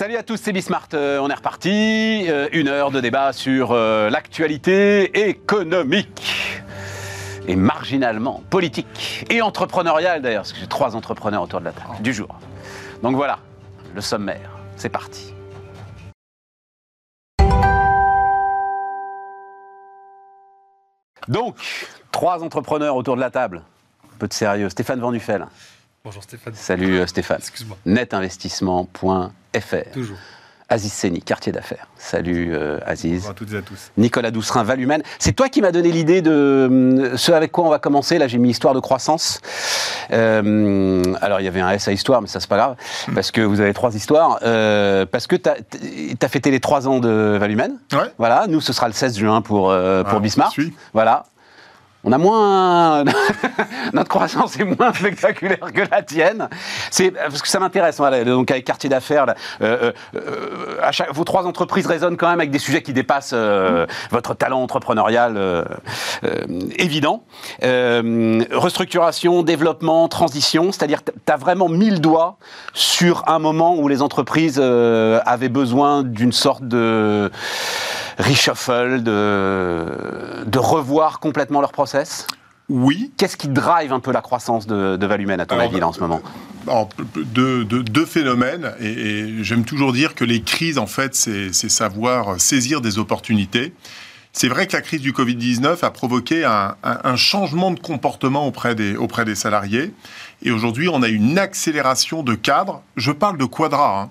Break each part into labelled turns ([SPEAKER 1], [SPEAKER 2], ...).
[SPEAKER 1] Salut à tous, c'est Bismart. Euh, on est reparti. Euh, une heure de débat sur euh, l'actualité économique et marginalement politique et entrepreneuriale d'ailleurs, parce que j'ai trois entrepreneurs autour de la table du jour. Donc voilà, le sommaire. C'est parti. Donc, trois entrepreneurs autour de la table. Un peu de sérieux. Stéphane Van Nuffel.
[SPEAKER 2] Bonjour Stéphane.
[SPEAKER 1] Salut euh, Stéphane.
[SPEAKER 2] Excuse-moi.
[SPEAKER 1] Netinvestissement.fr.
[SPEAKER 2] Toujours.
[SPEAKER 1] Aziz Seni, quartier d'affaires. Salut euh, Aziz.
[SPEAKER 2] Bonjour à toutes et à tous.
[SPEAKER 1] Nicolas Doucerin, Valumène. C'est toi qui m'as donné l'idée de hum, ce avec quoi on va commencer. Là, j'ai mis histoire de croissance. Euh, alors, il y avait un S à histoire, mais ça, c'est pas grave, parce que vous avez trois histoires. Euh, parce que tu as, fêté les trois ans de Valumène.
[SPEAKER 3] Ouais.
[SPEAKER 1] Voilà, nous, ce sera le 16 juin pour, euh, pour
[SPEAKER 3] Ah,
[SPEAKER 1] Bismarck.
[SPEAKER 3] je suis.
[SPEAKER 1] Voilà. On a moins. Notre croissance est moins spectaculaire que la tienne. C'est parce que ça m'intéresse. Donc avec quartier d'affaires, euh, euh, euh, vos trois entreprises résonnent quand même avec des sujets qui dépassent votre talent entrepreneurial évident. Restructuration, développement, transition, c'est-à-dire tu as vraiment mis le doigt sur un moment où les entreprises avaient besoin d'une sorte de reshuffle, de, de revoir complètement leur process?
[SPEAKER 3] Oui.
[SPEAKER 1] Qu'est-ce qui drive un peu la croissance de, de Valumène, à ton
[SPEAKER 3] Alors,
[SPEAKER 1] avis, là, en ce moment?
[SPEAKER 3] Alors, deux, deux- deux phénomènes, et, et j'aime toujours dire que les crises, en fait, c'est c'est savoir saisir des opportunités. C'est vrai que la crise du Covid-19 a provoqué un, un- un changement de comportement auprès des, auprès des salariés. Et aujourd'hui, on a une accélération de cadres. Je parle de quadra. hein.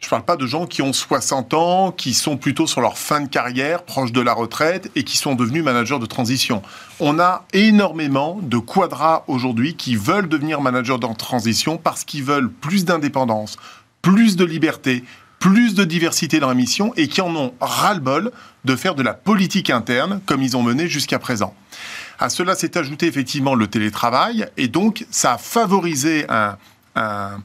[SPEAKER 3] Je ne parle pas de gens qui ont 60 ans, qui sont plutôt sur leur fin de carrière, proches de la retraite, et qui sont devenus managers de transition. On a énormément de quadras aujourd'hui qui veulent devenir managers de transition parce qu'ils veulent plus d'indépendance, plus de liberté, plus de diversité dans la mission, et qui en ont ras-le-bol de faire de la politique interne comme ils ont mené jusqu'à présent. À cela s'est ajouté effectivement le télétravail, et donc ça a favorisé un- un,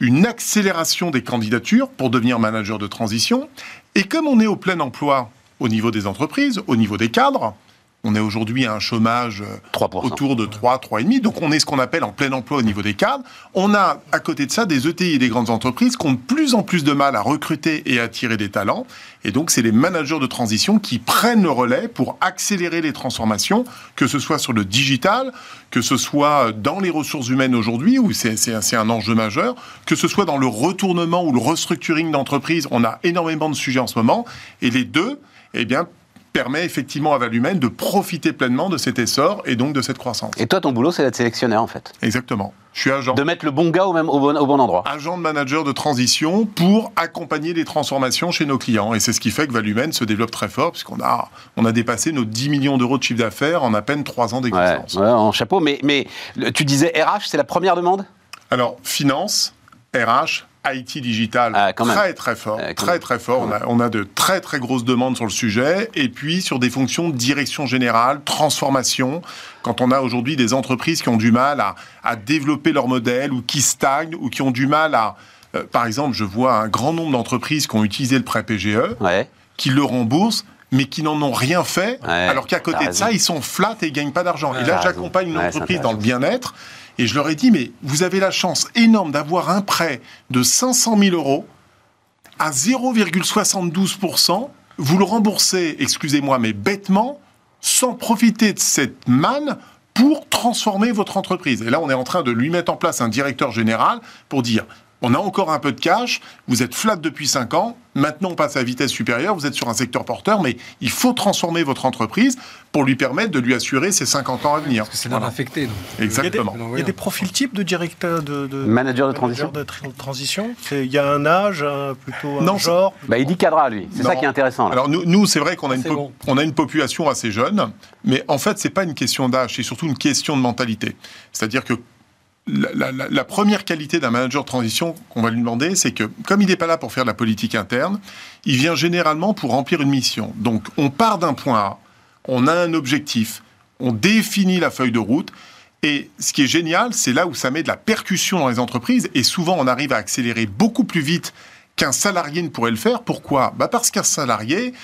[SPEAKER 3] une accélération des candidatures pour devenir manager de transition. Et comme on est au plein emploi au niveau des entreprises, au niveau des cadres, on est aujourd'hui à un chômage euh,
[SPEAKER 1] 3%.
[SPEAKER 3] autour de 3, 3,5. Donc on est ce qu'on appelle en plein emploi au niveau des cadres. On a à côté de ça des ETI et des grandes entreprises qui ont de plus en plus de mal à recruter et à attirer des talents. Et donc c'est les managers de transition qui prennent le relais pour accélérer les transformations, que ce soit sur le digital, que ce soit dans les ressources humaines aujourd'hui, où c'est c'est un- c'est un enjeu majeur, que ce soit dans le retournement ou le restructuring d'entreprise. On a énormément de sujets en ce moment. Et les deux, eh bien, permet effectivement à Valumène de profiter pleinement de cet essor et donc de cette croissance.
[SPEAKER 1] Et toi, ton boulot, c'est d'être sélectionnaire, en fait.
[SPEAKER 3] Exactement. Je suis agent.
[SPEAKER 1] De mettre le bon gars au, même, au, bon, au bon endroit.
[SPEAKER 3] Agent de manager de transition pour accompagner les transformations chez nos clients. Et c'est ce qui fait que Valumène se développe très fort, puisqu'on a, on a dépassé nos 10 millions d'euros de chiffre d'affaires en à peine 3 ans d'existence.
[SPEAKER 1] ouais, en chapeau. Mais, mais tu disais RH, c'est la première demande?
[SPEAKER 3] Alors, finance, RH, IT digital,
[SPEAKER 1] Ah,
[SPEAKER 3] très très fort,
[SPEAKER 1] quand
[SPEAKER 3] très très fort. On a, on a de très très grosses demandes sur le sujet. Et puis sur des fonctions de direction générale, transformation, quand on a aujourd'hui des entreprises qui ont du mal à, à développer leur modèle ou qui stagnent ou qui ont du mal à... euh, par exemple, je vois un grand nombre d'entreprises qui ont utilisé le prêt PGE,
[SPEAKER 1] Ouais.
[SPEAKER 3] qui le remboursent, mais qui n'en ont rien fait,
[SPEAKER 1] Ouais,
[SPEAKER 3] alors qu'à côté de
[SPEAKER 1] raison.
[SPEAKER 3] ça, ils sont flats et ils gagnent pas d'argent. et
[SPEAKER 1] t'as
[SPEAKER 3] là, j'accompagne une
[SPEAKER 1] Ouais,
[SPEAKER 3] entreprise dans le bien-être, et je leur ai dit, mais vous avez la chance énorme d'avoir un prêt de 500 000 euros à 0,72%, vous le remboursez, excusez-moi, mais bêtement, sans profiter de cette manne pour transformer votre entreprise. Et là, on est en train de lui mettre en place un directeur général pour dire, on a encore un peu de cash, vous êtes flat depuis 5 ans, maintenant on passe à vitesse supérieure, vous êtes sur un secteur porteur, mais il faut transformer votre entreprise pour lui permettre de lui assurer ses 50 ans à venir.
[SPEAKER 2] Parce que c'est non
[SPEAKER 3] Voilà.
[SPEAKER 2] affecté. donc.
[SPEAKER 3] Exactement.
[SPEAKER 2] Il y a des-
[SPEAKER 4] Il y a des profils types de directeur de, de
[SPEAKER 1] Manager de transition.
[SPEAKER 4] de tra- transition. C'est- Il y a un âge, un- plutôt un
[SPEAKER 3] Non,
[SPEAKER 4] genre.
[SPEAKER 1] Bah, il dit cadra, lui. C'est ça qui est intéressant. Là.
[SPEAKER 3] Alors nous, nous c'est vrai qu'on a, une
[SPEAKER 2] bon.
[SPEAKER 3] on a une population assez jeune, mais en fait, c'est pas une question d'âge, c'est surtout une question de mentalité. C'est-à-dire que la, première qualité d'un manager de transition qu'on va lui demander, c'est que comme il n'est pas là pour faire de la politique interne, il vient généralement pour remplir une mission. Donc on part d'un point A, on a un objectif, on définit la feuille de route. Et ce qui est génial, c'est là où ça met de la percussion dans les entreprises. Et souvent, on arrive à accélérer beaucoup plus vite qu'un salarié ne pourrait le faire. Pourquoi? Bah Parce qu'un salarié,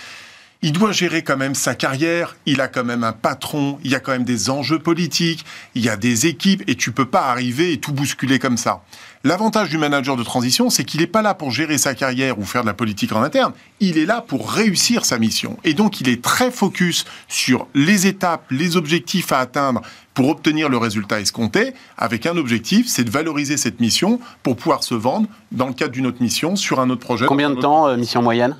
[SPEAKER 3] il doit gérer quand même sa carrière, il a quand même un patron, il y a quand même des enjeux politiques, il y a des équipes, et tu peux pas arriver et tout bousculer comme ça. L'avantage du manager de transition, c'est qu'il n'est pas là pour gérer sa carrière ou faire de la politique en interne, il est là pour réussir sa mission. Et donc il est très focus sur les étapes, les objectifs à atteindre pour obtenir le résultat escompté, avec un objectif, c'est de valoriser cette mission pour pouvoir se vendre dans le cadre d'une autre mission sur un autre projet.
[SPEAKER 1] Combien de temps, euh, mission moyenne?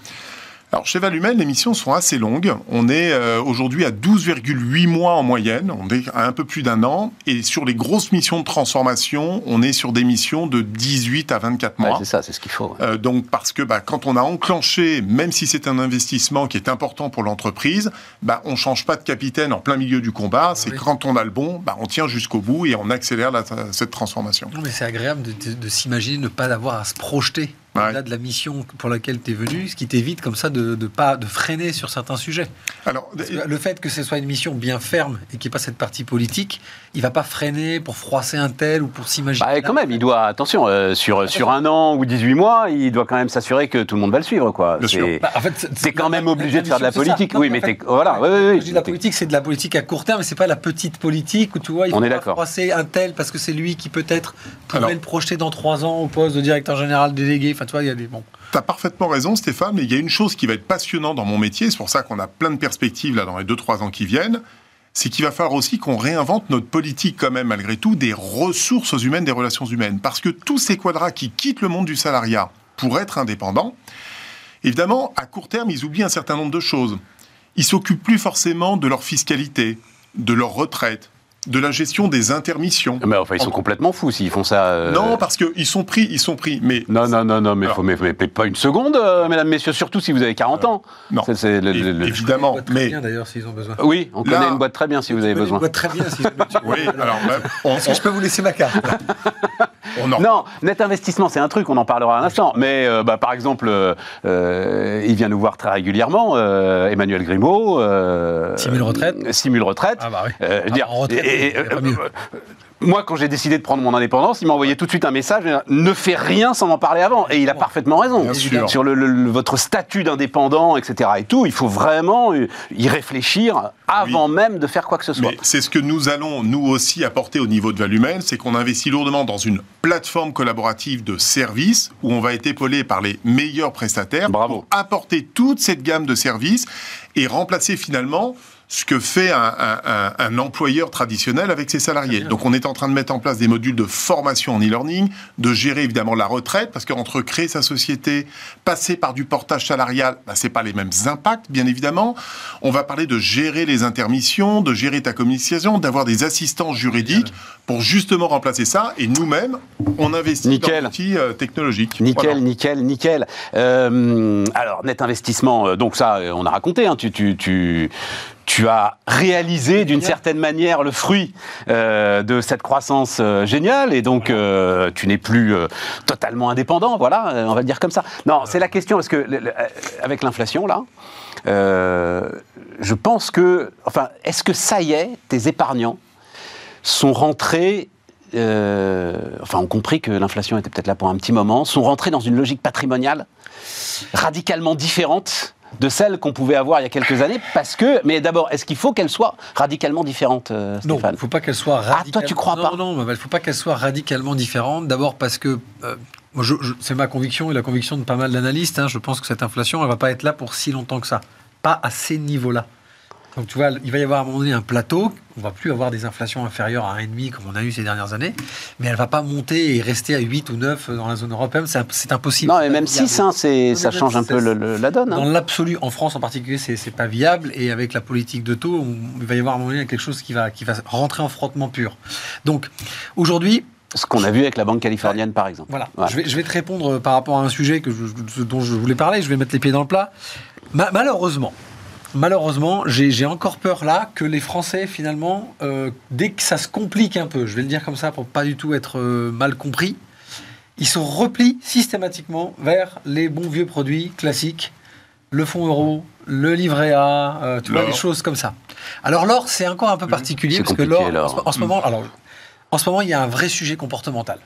[SPEAKER 3] Alors chez Valumel, les missions sont assez longues. On est euh, aujourd'hui à 12,8 mois en moyenne. On est à un peu plus d'un an. Et sur les grosses missions de transformation, on est sur des missions de 18 à 24 mois.
[SPEAKER 1] c'est ça, c'est ce qu'il faut.
[SPEAKER 3] Euh, donc parce que bah, quand on a enclenché, même si c'est un investissement qui est important pour l'entreprise, bah, on change pas de capitaine en plein milieu du combat. C'est quand on a le bon, bah, on tient jusqu'au bout et on accélère cette transformation.
[SPEAKER 2] Non, mais c'est agréable de, de s'imaginer ne pas avoir à se projeter au de la mission pour laquelle tu es venu, ce qui t'évite comme ça de, de, pas de freiner sur certains sujets. Alors, le fait que ce soit une mission bien ferme et qu'il n'y ait pas cette partie politique, il va pas freiner pour froisser un tel ou pour s'imaginer.
[SPEAKER 1] Bah, quand même, il doit attention euh, sur sur un an ou 18 mois, il doit quand même s'assurer que tout le monde va le suivre quoi. C'est bah, en fait, quand même obligé de faire de la politique. oui, mais voilà.
[SPEAKER 2] je dis la politique, c'est de la politique à court terme, mais c'est pas la petite politique où tu vois, il faut pas froisser un tel parce que c'est lui qui peut-être pourrait le projeter dans trois ans au poste de directeur général délégué. Enfin, tu il y.
[SPEAKER 3] Tu as parfaitement raison, Stéphane, mais il y a une chose qui va être passionnante dans mon métier, c'est pour ça qu'on a plein de perspectives là dans les 2-3 ans qui viennent, c'est qu'il va falloir aussi qu'on réinvente notre politique quand même, malgré tout, des ressources humaines, des relations humaines. Parce que tous ces quadras qui quittent le monde du salariat pour être indépendants, évidemment, à court terme, ils oublient un certain nombre de choses. Ils s'occupent plus forcément de leur fiscalité, de leur retraite, de la gestion des intermissions.
[SPEAKER 1] Mais enfin, ils sont complètement fous s'ils font ça.
[SPEAKER 3] Euh. Non, parce qu'ils sont pris, ils sont pris. Mais
[SPEAKER 1] non, non, non, non, mais, faut, mais, pas une seconde, euh, mesdames, messieurs, surtout si vous avez 40 ans.
[SPEAKER 3] Non, c'est, évidemment.
[SPEAKER 2] mais bien d'ailleurs s'ils ont besoin.
[SPEAKER 1] Oui, on connaît une boîte très bien si vous avez besoin. Une
[SPEAKER 2] boîte très bien si vous avez besoin.
[SPEAKER 3] oui, alors
[SPEAKER 2] est-ce que je peux vous laisser ma carte
[SPEAKER 1] Non, net investissement, c'est un truc, on en parlera un instant. Mais euh, bah, par exemple, il vient nous voir très régulièrement, Emmanuel Grimaud.
[SPEAKER 2] simule retraite.
[SPEAKER 1] Simule retraite.
[SPEAKER 2] Ah bah oui. Dire, en retraite,
[SPEAKER 1] et, euh, euh, moi, quand j'ai décidé de prendre mon indépendance, il m'a envoyé tout de suite un message ne fais rien sans m'en parler avant. Et il a parfaitement raison. Sur le, votre statut d'indépendant, etc. et tout, il faut vraiment y réfléchir avant même de faire quoi que ce soit.
[SPEAKER 3] C'est ce que nous allons, nous aussi, apporter au niveau de Valumel c'est qu'on investit lourdement dans une plateforme collaborative de services où on va être épaulé par les meilleurs prestataires
[SPEAKER 1] Bravo.
[SPEAKER 3] pour apporter toute cette gamme de services et remplacer finalement ce que fait un, employeur traditionnel avec ses salariés. Donc on est en train de mettre en place des modules de formation en e-learning, de gérer évidemment la retraite, parce qu'entre créer sa société, passer par du portage salarial, bah, c'est pas les mêmes impacts, bien évidemment. On va parler de gérer les intermissions, de gérer ta communication, d'avoir des assistants juridiques pour justement remplacer ça. Et nous-mêmes, on investit
[SPEAKER 1] nickel.
[SPEAKER 3] dans l'outil euh, technologique.
[SPEAKER 1] Nickel, nickel, nickel. Euh, alors, net investissement, euh, donc ça, on a raconté, hein, tu, tu, tu tu as réalisé d'une certaine manière le fruit euh, de cette croissance euh, géniale et donc euh, tu n'es plus totalement indépendant, voilà, on va le dire comme ça. Non, c'est la question parce que avec l'inflation là, je pense que, enfin, est-ce que ça y est, tes épargnants sont rentrés enfin, ont compris que l'inflation était peut-être là pour un petit moment, sont rentrés dans une logique patrimoniale radicalement différente de celle qu'on pouvait avoir il y a quelques années parce que mais d'abord est-ce qu'il faut qu'elle soit radicalement différente euh, Stéphane
[SPEAKER 2] Non, il ne faut pas qu'elle soit radicalement
[SPEAKER 1] Ah toi tu crois pas.
[SPEAKER 2] Non non, il faut pas qu'elle soit radicalement différente d'abord parce que euh, c'est ma conviction et la conviction de pas mal d'analystes hein, je pense que cette inflation elle va pas être là pour si longtemps que ça. Pas à ces niveaux-là. Donc tu vois, il va y avoir à un moment donné un plateau. On va plus avoir des inflations inférieures à 1,5 comme on a eu ces dernières années, mais elle va pas monter et rester à 8 ou 9 dans la zone européenne. C'est impossible.
[SPEAKER 1] Non, et même 6, hein, ça change un peu la donne.
[SPEAKER 2] Hein. Dans l'absolu, en France en particulier, c'est pas viable. Et avec la politique de taux, il va y avoir à un moment donné quelque chose qui va, qui va rentrer en frottement pur. Donc aujourd'hui,
[SPEAKER 1] ce qu'on a vu avec la banque californienne, par exemple.
[SPEAKER 2] Voilà. Je, vais, je, vais, te répondre par rapport à un sujet que dont je voulais parler. Je vais mettre les pieds dans le plat. malheureusement, malheureusement, j'ai encore peur là que les Français, finalement, euh, dès que ça se complique un peu, je vais le dire comme ça pour pas du tout être euh, mal compris, ils se replient systématiquement vers les bons vieux produits classiques, le fonds euro, le livret A, euh, tu vois, des choses comme ça. Alors l'or, c'est encore un peu particulier parce que l'or, en, ce moment, alors, en ce moment, il y a un vrai sujet comportemental.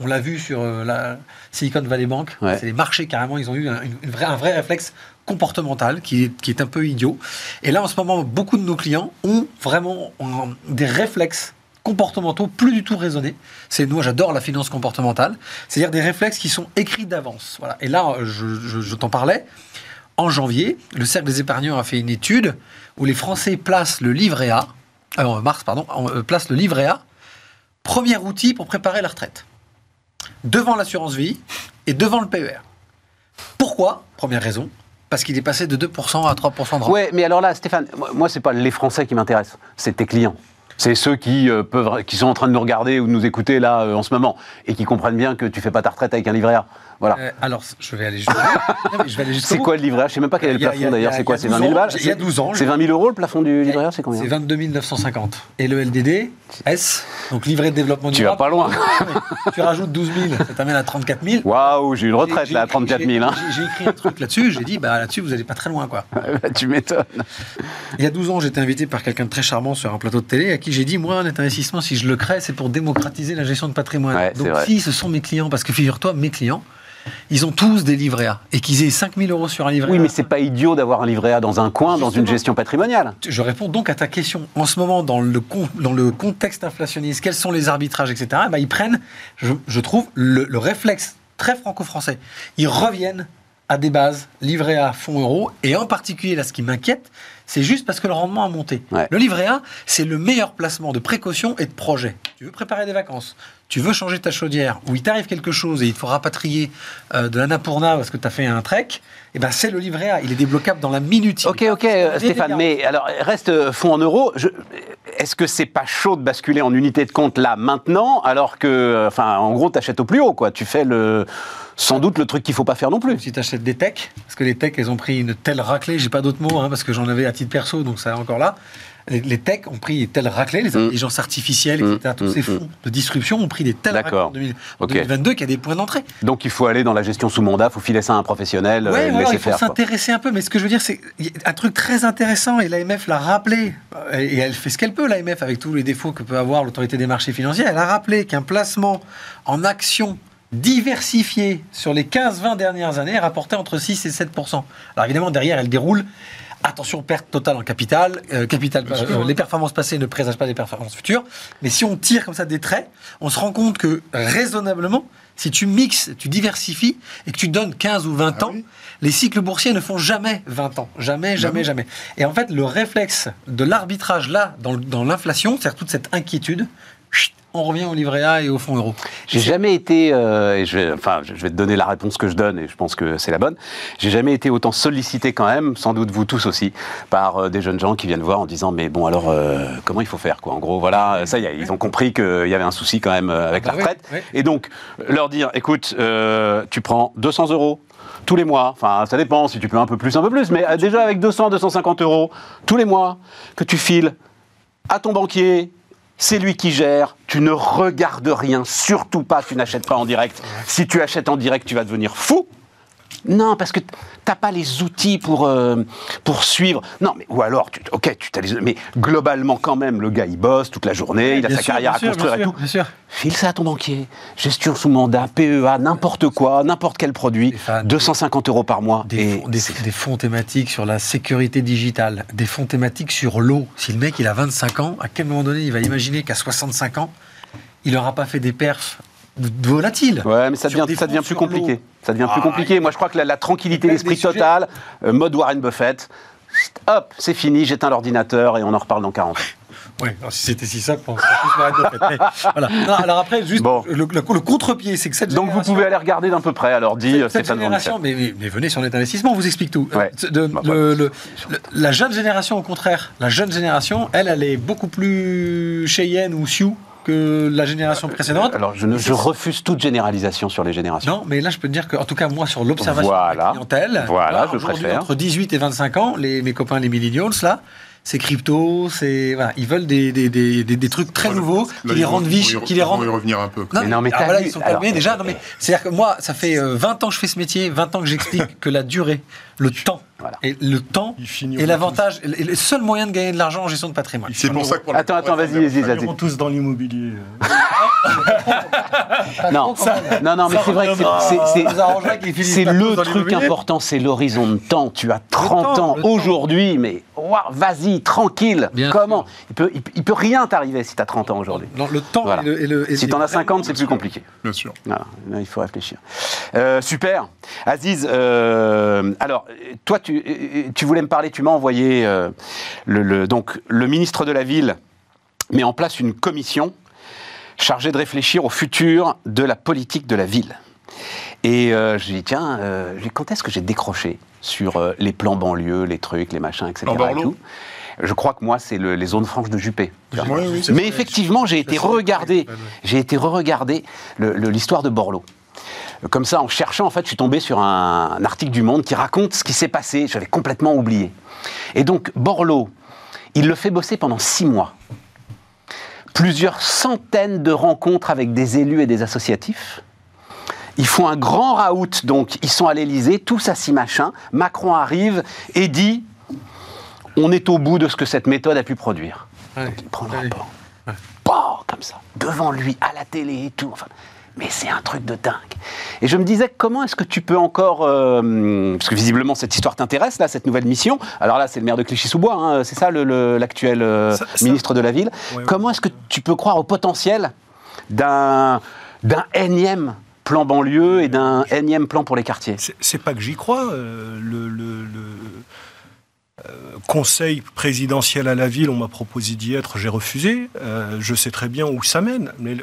[SPEAKER 2] On l'a vu sur la Silicon Valley Bank. C'est les marchés carrément, ils ont eu un, vrai, un vrai réflexe comportemental qui est, un peu idiot. Et là, en ce moment, beaucoup de nos clients ont vraiment des réflexes comportementaux plus du tout raisonnés. C'est moi, j'adore la finance comportementale. C'est-à-dire des réflexes qui sont écrits d'avance. Voilà. Et là, je, t'en parlais. En janvier, le Cercle des épargnants a fait une étude où les Français placent le livret A, euh, en mars, pardon, euh, placent le livret A, premier outil pour préparer la retraite, devant l'assurance vie et devant le PER. Pourquoi? Première raison, parce qu'il est passé de 2% à 3% de rente.
[SPEAKER 1] Ouais, mais alors là, Stéphane, moi, moi, c'est pas les Français qui m'intéressent, c'est tes clients. C'est ceux qui, euh, qui sont en train de nous regarder ou de nous écouter là euh, en ce moment et qui comprennent bien que tu fais pas ta retraite avec un livret. Voilà.
[SPEAKER 2] Euh, alors, je vais aller jusqu'au
[SPEAKER 1] C'est quoi le livret A Je sais même pas quel est le plafond d'ailleurs. C'est quoi? C'est
[SPEAKER 2] a
[SPEAKER 1] 20
[SPEAKER 2] 12
[SPEAKER 1] 000 balles?
[SPEAKER 2] il y a 12 ans,
[SPEAKER 1] C'est
[SPEAKER 2] je-
[SPEAKER 1] 20 000 euros le plafond du livret A C'est combien?
[SPEAKER 2] C'est 22 950. Et le LDD, S, donc livret de développement
[SPEAKER 1] Tu vas
[SPEAKER 2] durable.
[SPEAKER 1] pas loin.
[SPEAKER 2] tu rajoutes 12 000, ça t'amène à 34 000.
[SPEAKER 1] Waouh, j'ai une retraite là à
[SPEAKER 2] j'ai-
[SPEAKER 1] 34 000. Hein.
[SPEAKER 2] J'ai écrit un truc là-dessus, j'ai dit, bah là-dessus, vous n'allez pas très loin, quoi.
[SPEAKER 1] tu m'étonnes.
[SPEAKER 2] Il y a 12 ans, j'étais invité par quelqu'un de très charmant sur un plateau de télé à qui j'ai dit, moi, un investissement, si je le crée, c'est pour démocratiser la gestion de patrimoine.
[SPEAKER 1] Ouais,
[SPEAKER 2] Donc, si ce sont mes clients, parce que figure-toi, mes clients, ils ont tous des livrets A. Et qu'ils aient 5 000 euros sur un livret
[SPEAKER 1] Oui,
[SPEAKER 2] A.
[SPEAKER 1] mais c'est pas idiot d'avoir un livret A dans un coin, dans une gestion patrimoniale.
[SPEAKER 2] Je réponds donc à ta question. En ce moment, dans le, con- dans le contexte inflationniste, quels sont les arbitrages, etc., eh ben, ils prennent, je, je trouve, le, le réflexe très franco-français. Ils reviennent à des bases livrées à fonds euros, et en particulier, là, ce qui m'inquiète, c'est juste parce que le rendement a monté.
[SPEAKER 1] Ouais.
[SPEAKER 2] Le livret A, c'est le meilleur placement de précaution et de projet. Tu veux préparer des vacances, tu veux changer ta chaudière, ou il t'arrive quelque chose et il te faut rapatrier euh, de l'Annapurna parce que tu as fait un trek, eh ben, c'est le livret A. Il est débloquable dans la minute.
[SPEAKER 1] Ok, ok, Stéphane, mais alors reste euh, fonds en euros. Je- Est-ce que c'est pas chaud de basculer en unité de compte là maintenant, alors que, euh, enfin, en gros, t'achètes au plus haut, quoi. Tu fais le, sans doute le truc qu'il faut pas faire non plus.
[SPEAKER 2] Si tu achètes des techs, parce que les techs, elles ont pris une telle raclée, j'ai pas d'autres mots, hein, parce que j'en avais à titre perso, donc ça est encore là. Les, techs ont pris des telles raclées, les
[SPEAKER 1] Mm.
[SPEAKER 2] intelligences artificielles, etc., tous
[SPEAKER 1] mm,
[SPEAKER 2] ces
[SPEAKER 1] mm.
[SPEAKER 2] fonds de disruption ont pris des telles raclées en, 2000 en
[SPEAKER 1] Ok.
[SPEAKER 2] 2022 qu'il y a des points d'entrée.
[SPEAKER 1] Donc il faut aller dans la gestion sous mandat, faut filer ça à un professionnel, euh,
[SPEAKER 2] Ouais,
[SPEAKER 1] et le
[SPEAKER 2] voilà,
[SPEAKER 1] laisser
[SPEAKER 2] il faut s'intéresser un peu, mais ce que je veux dire, c'est il un truc très intéressant, et l'AMF l'a rappelé, et elle fait ce qu'elle peut, l'AMF, avec tous les défauts que peut avoir l'autorité des marchés financiers, elle a rappelé qu'un placement en actions diversifiées sur les 15-20 dernières années rapportait entre 6 et 7% Alors évidemment, derrière, elle déroule. Attention, perte totale en capital. euh, capital euh, les performances passées ne présagent pas des performances futures. Mais si on tire comme ça des traits, on se rend compte que raisonnablement, si tu mixes, tu diversifies et que tu donnes 15 ou 20
[SPEAKER 3] Ah
[SPEAKER 2] ans,
[SPEAKER 3] oui.
[SPEAKER 2] les cycles boursiers ne font jamais 20 ans. Jamais, jamais, jamais. Et en fait, le réflexe de l'arbitrage là, dans, l'inflation, c'est-à-dire toute cette inquiétude, on revient au livret A et au fonds euro.
[SPEAKER 1] J'ai jamais été, euh, et je vais, enfin, je vais te donner la réponse que je donne, et je pense que c'est la bonne. J'ai jamais été autant sollicité quand même, sans doute vous tous aussi, par euh, des jeunes gens qui viennent voir en disant, mais bon, alors, euh, comment il faut faire, quoi? En gros, voilà, ça y est, ils ont compris qu'il y avait un souci quand même avec
[SPEAKER 2] Bah
[SPEAKER 1] la retraite.
[SPEAKER 2] oui.
[SPEAKER 1] Et donc, leur dire, écoute, tu prends 200 euros tous les mois, enfin, ça dépend si tu peux un peu plus, un peu plus, mais déjà avec 200, 250 euros tous les mois que tu files à ton banquier. C'est lui qui gère. Tu ne regardes rien. Surtout pas, tu n'achètes pas en direct. Si tu achètes en direct, tu vas devenir fou. Non, parce que t'as pas les outils pour, euh, pour suivre. Non, mais ou alors, tu, ok, tu t'as les, mais globalement quand même, le gars il bosse toute la journée, il a
[SPEAKER 2] Bien
[SPEAKER 1] sa
[SPEAKER 2] sûr,
[SPEAKER 1] carrière
[SPEAKER 2] bien
[SPEAKER 1] à
[SPEAKER 2] sûr,
[SPEAKER 1] construire
[SPEAKER 2] bien
[SPEAKER 1] et
[SPEAKER 2] sûr,
[SPEAKER 1] tout.
[SPEAKER 2] bien sûr.
[SPEAKER 1] File ça à ton banquier. Gestion sous mandat, PEA, n'importe quoi, n'importe quel produit.
[SPEAKER 2] Stéphane,
[SPEAKER 1] 250 euros par mois.
[SPEAKER 2] Des,
[SPEAKER 1] et
[SPEAKER 2] fonds, des,
[SPEAKER 1] c'est-
[SPEAKER 2] des fonds thématiques sur la sécurité digitale, des fonds thématiques sur l'eau. Si le mec il a 25 ans, à quel moment donné il va imaginer qu'à 65 ans, il n'aura pas fait des perfs volatiles
[SPEAKER 1] Ouais, mais ça devient, ça devient plus compliqué. Ça devient plus
[SPEAKER 2] Ah,
[SPEAKER 1] compliqué. Moi, je crois que la, la tranquillité d'esprit totale, euh, mode Warren Buffett, hop, c'est fini, j'éteins l'ordinateur et on en reparle dans 40 ans.
[SPEAKER 2] Oui, si c'était si simple, on serait tous Warren Buffett. Mais voilà. Non, alors après, juste
[SPEAKER 1] Bon.
[SPEAKER 2] le, le- le contre-pied, c'est que cette
[SPEAKER 1] Donc vous pouvez aller regarder d'un peu près, alors dit euh,
[SPEAKER 2] Cette, cette
[SPEAKER 1] Stéphane
[SPEAKER 2] génération, mais, mais- mais venez sur Net Investissement, on vous explique tout.
[SPEAKER 1] Ouais.
[SPEAKER 2] Euh, de-
[SPEAKER 1] Bah,
[SPEAKER 2] le- le- le- la jeune génération, au contraire, la jeune génération, elle, elle est beaucoup plus Cheyenne ou Sioux que la génération précédente.
[SPEAKER 1] Alors je, ne- je refuse toute généralisation sur les générations.
[SPEAKER 2] Non, mais là, je peux te dire qu'en tout cas, moi, sur l'observation de
[SPEAKER 1] Voilà.
[SPEAKER 2] la clientèle,
[SPEAKER 1] Voilà, je préfère.
[SPEAKER 2] entre 18 et 25 ans, les, mes copains, les millennials, là, c'est crypto, c'est voilà, ils veulent des, des, des, des- des trucs très nouveaux qui les rendent
[SPEAKER 3] re-
[SPEAKER 2] qui les rendent
[SPEAKER 3] y revenir un peu.
[SPEAKER 1] Non, mais t'as
[SPEAKER 2] voilà,
[SPEAKER 1] vu-
[SPEAKER 2] ils sont
[SPEAKER 1] alors-
[SPEAKER 2] calmés déjà. Non, mais c'est-à-dire que moi, ça fait euh, 20 ans que je fais ce métier, 20 ans que j'explique que la durée, le temps,
[SPEAKER 1] Voilà.
[SPEAKER 2] et le temps est l'avantage, et le seul moyen de gagner de l'argent en gestion de patrimoine.
[SPEAKER 3] C'est pour ça que pour la-
[SPEAKER 1] Attends, attends, vas-y, vas-y,
[SPEAKER 4] Ils iront tous dans l'immobilier.
[SPEAKER 1] Non, non, non, mais c'est vrai que c'est- le truc important, c'est l'horizon de temps. Tu as 30
[SPEAKER 2] temps,
[SPEAKER 1] ans aujourd'hui, mais waouh, vas-y, tranquille.
[SPEAKER 2] Bien
[SPEAKER 1] Comment? Il peut, il, peut- il peut rien t'arriver si tu as 30 ans aujourd'hui.
[SPEAKER 2] Non, le temps
[SPEAKER 1] Voilà.
[SPEAKER 2] et le, et le- et
[SPEAKER 1] Si tu en as 50, c'est plus compliqué.
[SPEAKER 3] Bien sûr.
[SPEAKER 1] Voilà, là, il faut réfléchir. Euh, super. Aziz, euh, alors, toi, tu, euh, tu voulais me parler, tu m'as envoyé euh, le, le- donc, le ministre de la Ville met en place une commission chargée de réfléchir au futur de la politique de la ville. Et euh, je dis, tiens, euh, quand est-ce que j'ai décroché sur euh, les plans banlieues, les trucs, les machins, etc. Et tout? Je crois que moi, c'est le- les zones franches de Juppé.
[SPEAKER 3] Oui, oui,
[SPEAKER 1] Mais effectivement, j'ai été j'ai été le- l'histoire de Borloo. Comme ça, en cherchant, en fait, je suis tombé sur un, un article du Monde qui raconte ce qui s'est passé. J'avais complètement oublié. Et donc, Borloo, il le fait bosser pendant six mois. Plusieurs centaines de rencontres avec des élus et des associatifs. Ils font un grand raout, donc ils sont à l'Élysée, tous assis machin. Macron arrive et dit on est au bout de ce que cette méthode a pu produire.
[SPEAKER 2] Ouais.
[SPEAKER 1] Il prend le rapport. Comme ça, devant lui, à la télé et tout. Enfin, mais c'est un truc de dingue. Et je me disais, comment est-ce que tu peux encore. euh, parce que visiblement, cette histoire t'intéresse, là, cette nouvelle mission. Alors là, c'est le maire de Clichy-sous-Bois, hein, c'est ça le- le- l'actuel euh, ministre de la Ville.
[SPEAKER 4] Ouais, ouais.
[SPEAKER 1] comment est-ce que tu peux croire au potentiel d'un énième plan banlieue et d'un énième plan pour les quartiers?
[SPEAKER 4] C'est- pas que j'y crois. euh, le, conseil présidentiel à la ville, on m'a proposé d'y être, j'ai refusé. Euh, je sais très bien où ça mène. Mais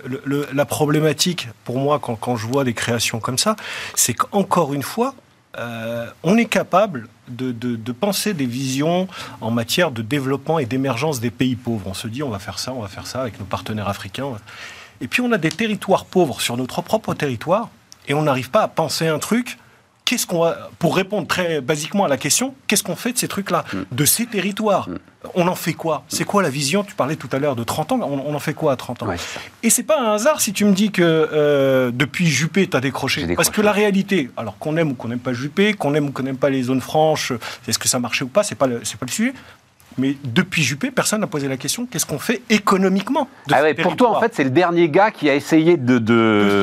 [SPEAKER 4] la problématique, pour moi, quand, je vois des créations comme ça, c'est qu'encore une fois, euh, on est capable de penser des visions en matière de développement et d'émergence des pays pauvres. On se dit, on va faire ça, on va faire ça avec nos partenaires africains. Et puis on a des territoires pauvres sur notre propre territoire, et on n'arrive pas à penser un truc. Qu'est-ce qu'on va, pour répondre très basiquement à la question, qu'est-ce qu'on fait de ces trucs-là, de ces territoires On en fait quoi? C'est quoi la vision? Tu parlais tout à l'heure de 30 ans, on, on en fait quoi à 30 ans?
[SPEAKER 1] Ouais.
[SPEAKER 4] Et c'est pas un hasard si tu me dis que euh, depuis Juppé, tu as décroché. Parce que la réalité, alors qu'on aime ou qu'on n'aime pas Juppé, qu'on aime ou qu'on n'aime pas les zones franches, est-ce que ça marchait ou pas, c'est pas le, c'est pas le sujet. Mais depuis Juppé, personne n'a posé la question qu'est-ce qu'on fait économiquement de
[SPEAKER 1] Ah ouais, pour toi, en fait, c'est le dernier gars qui a essayé de,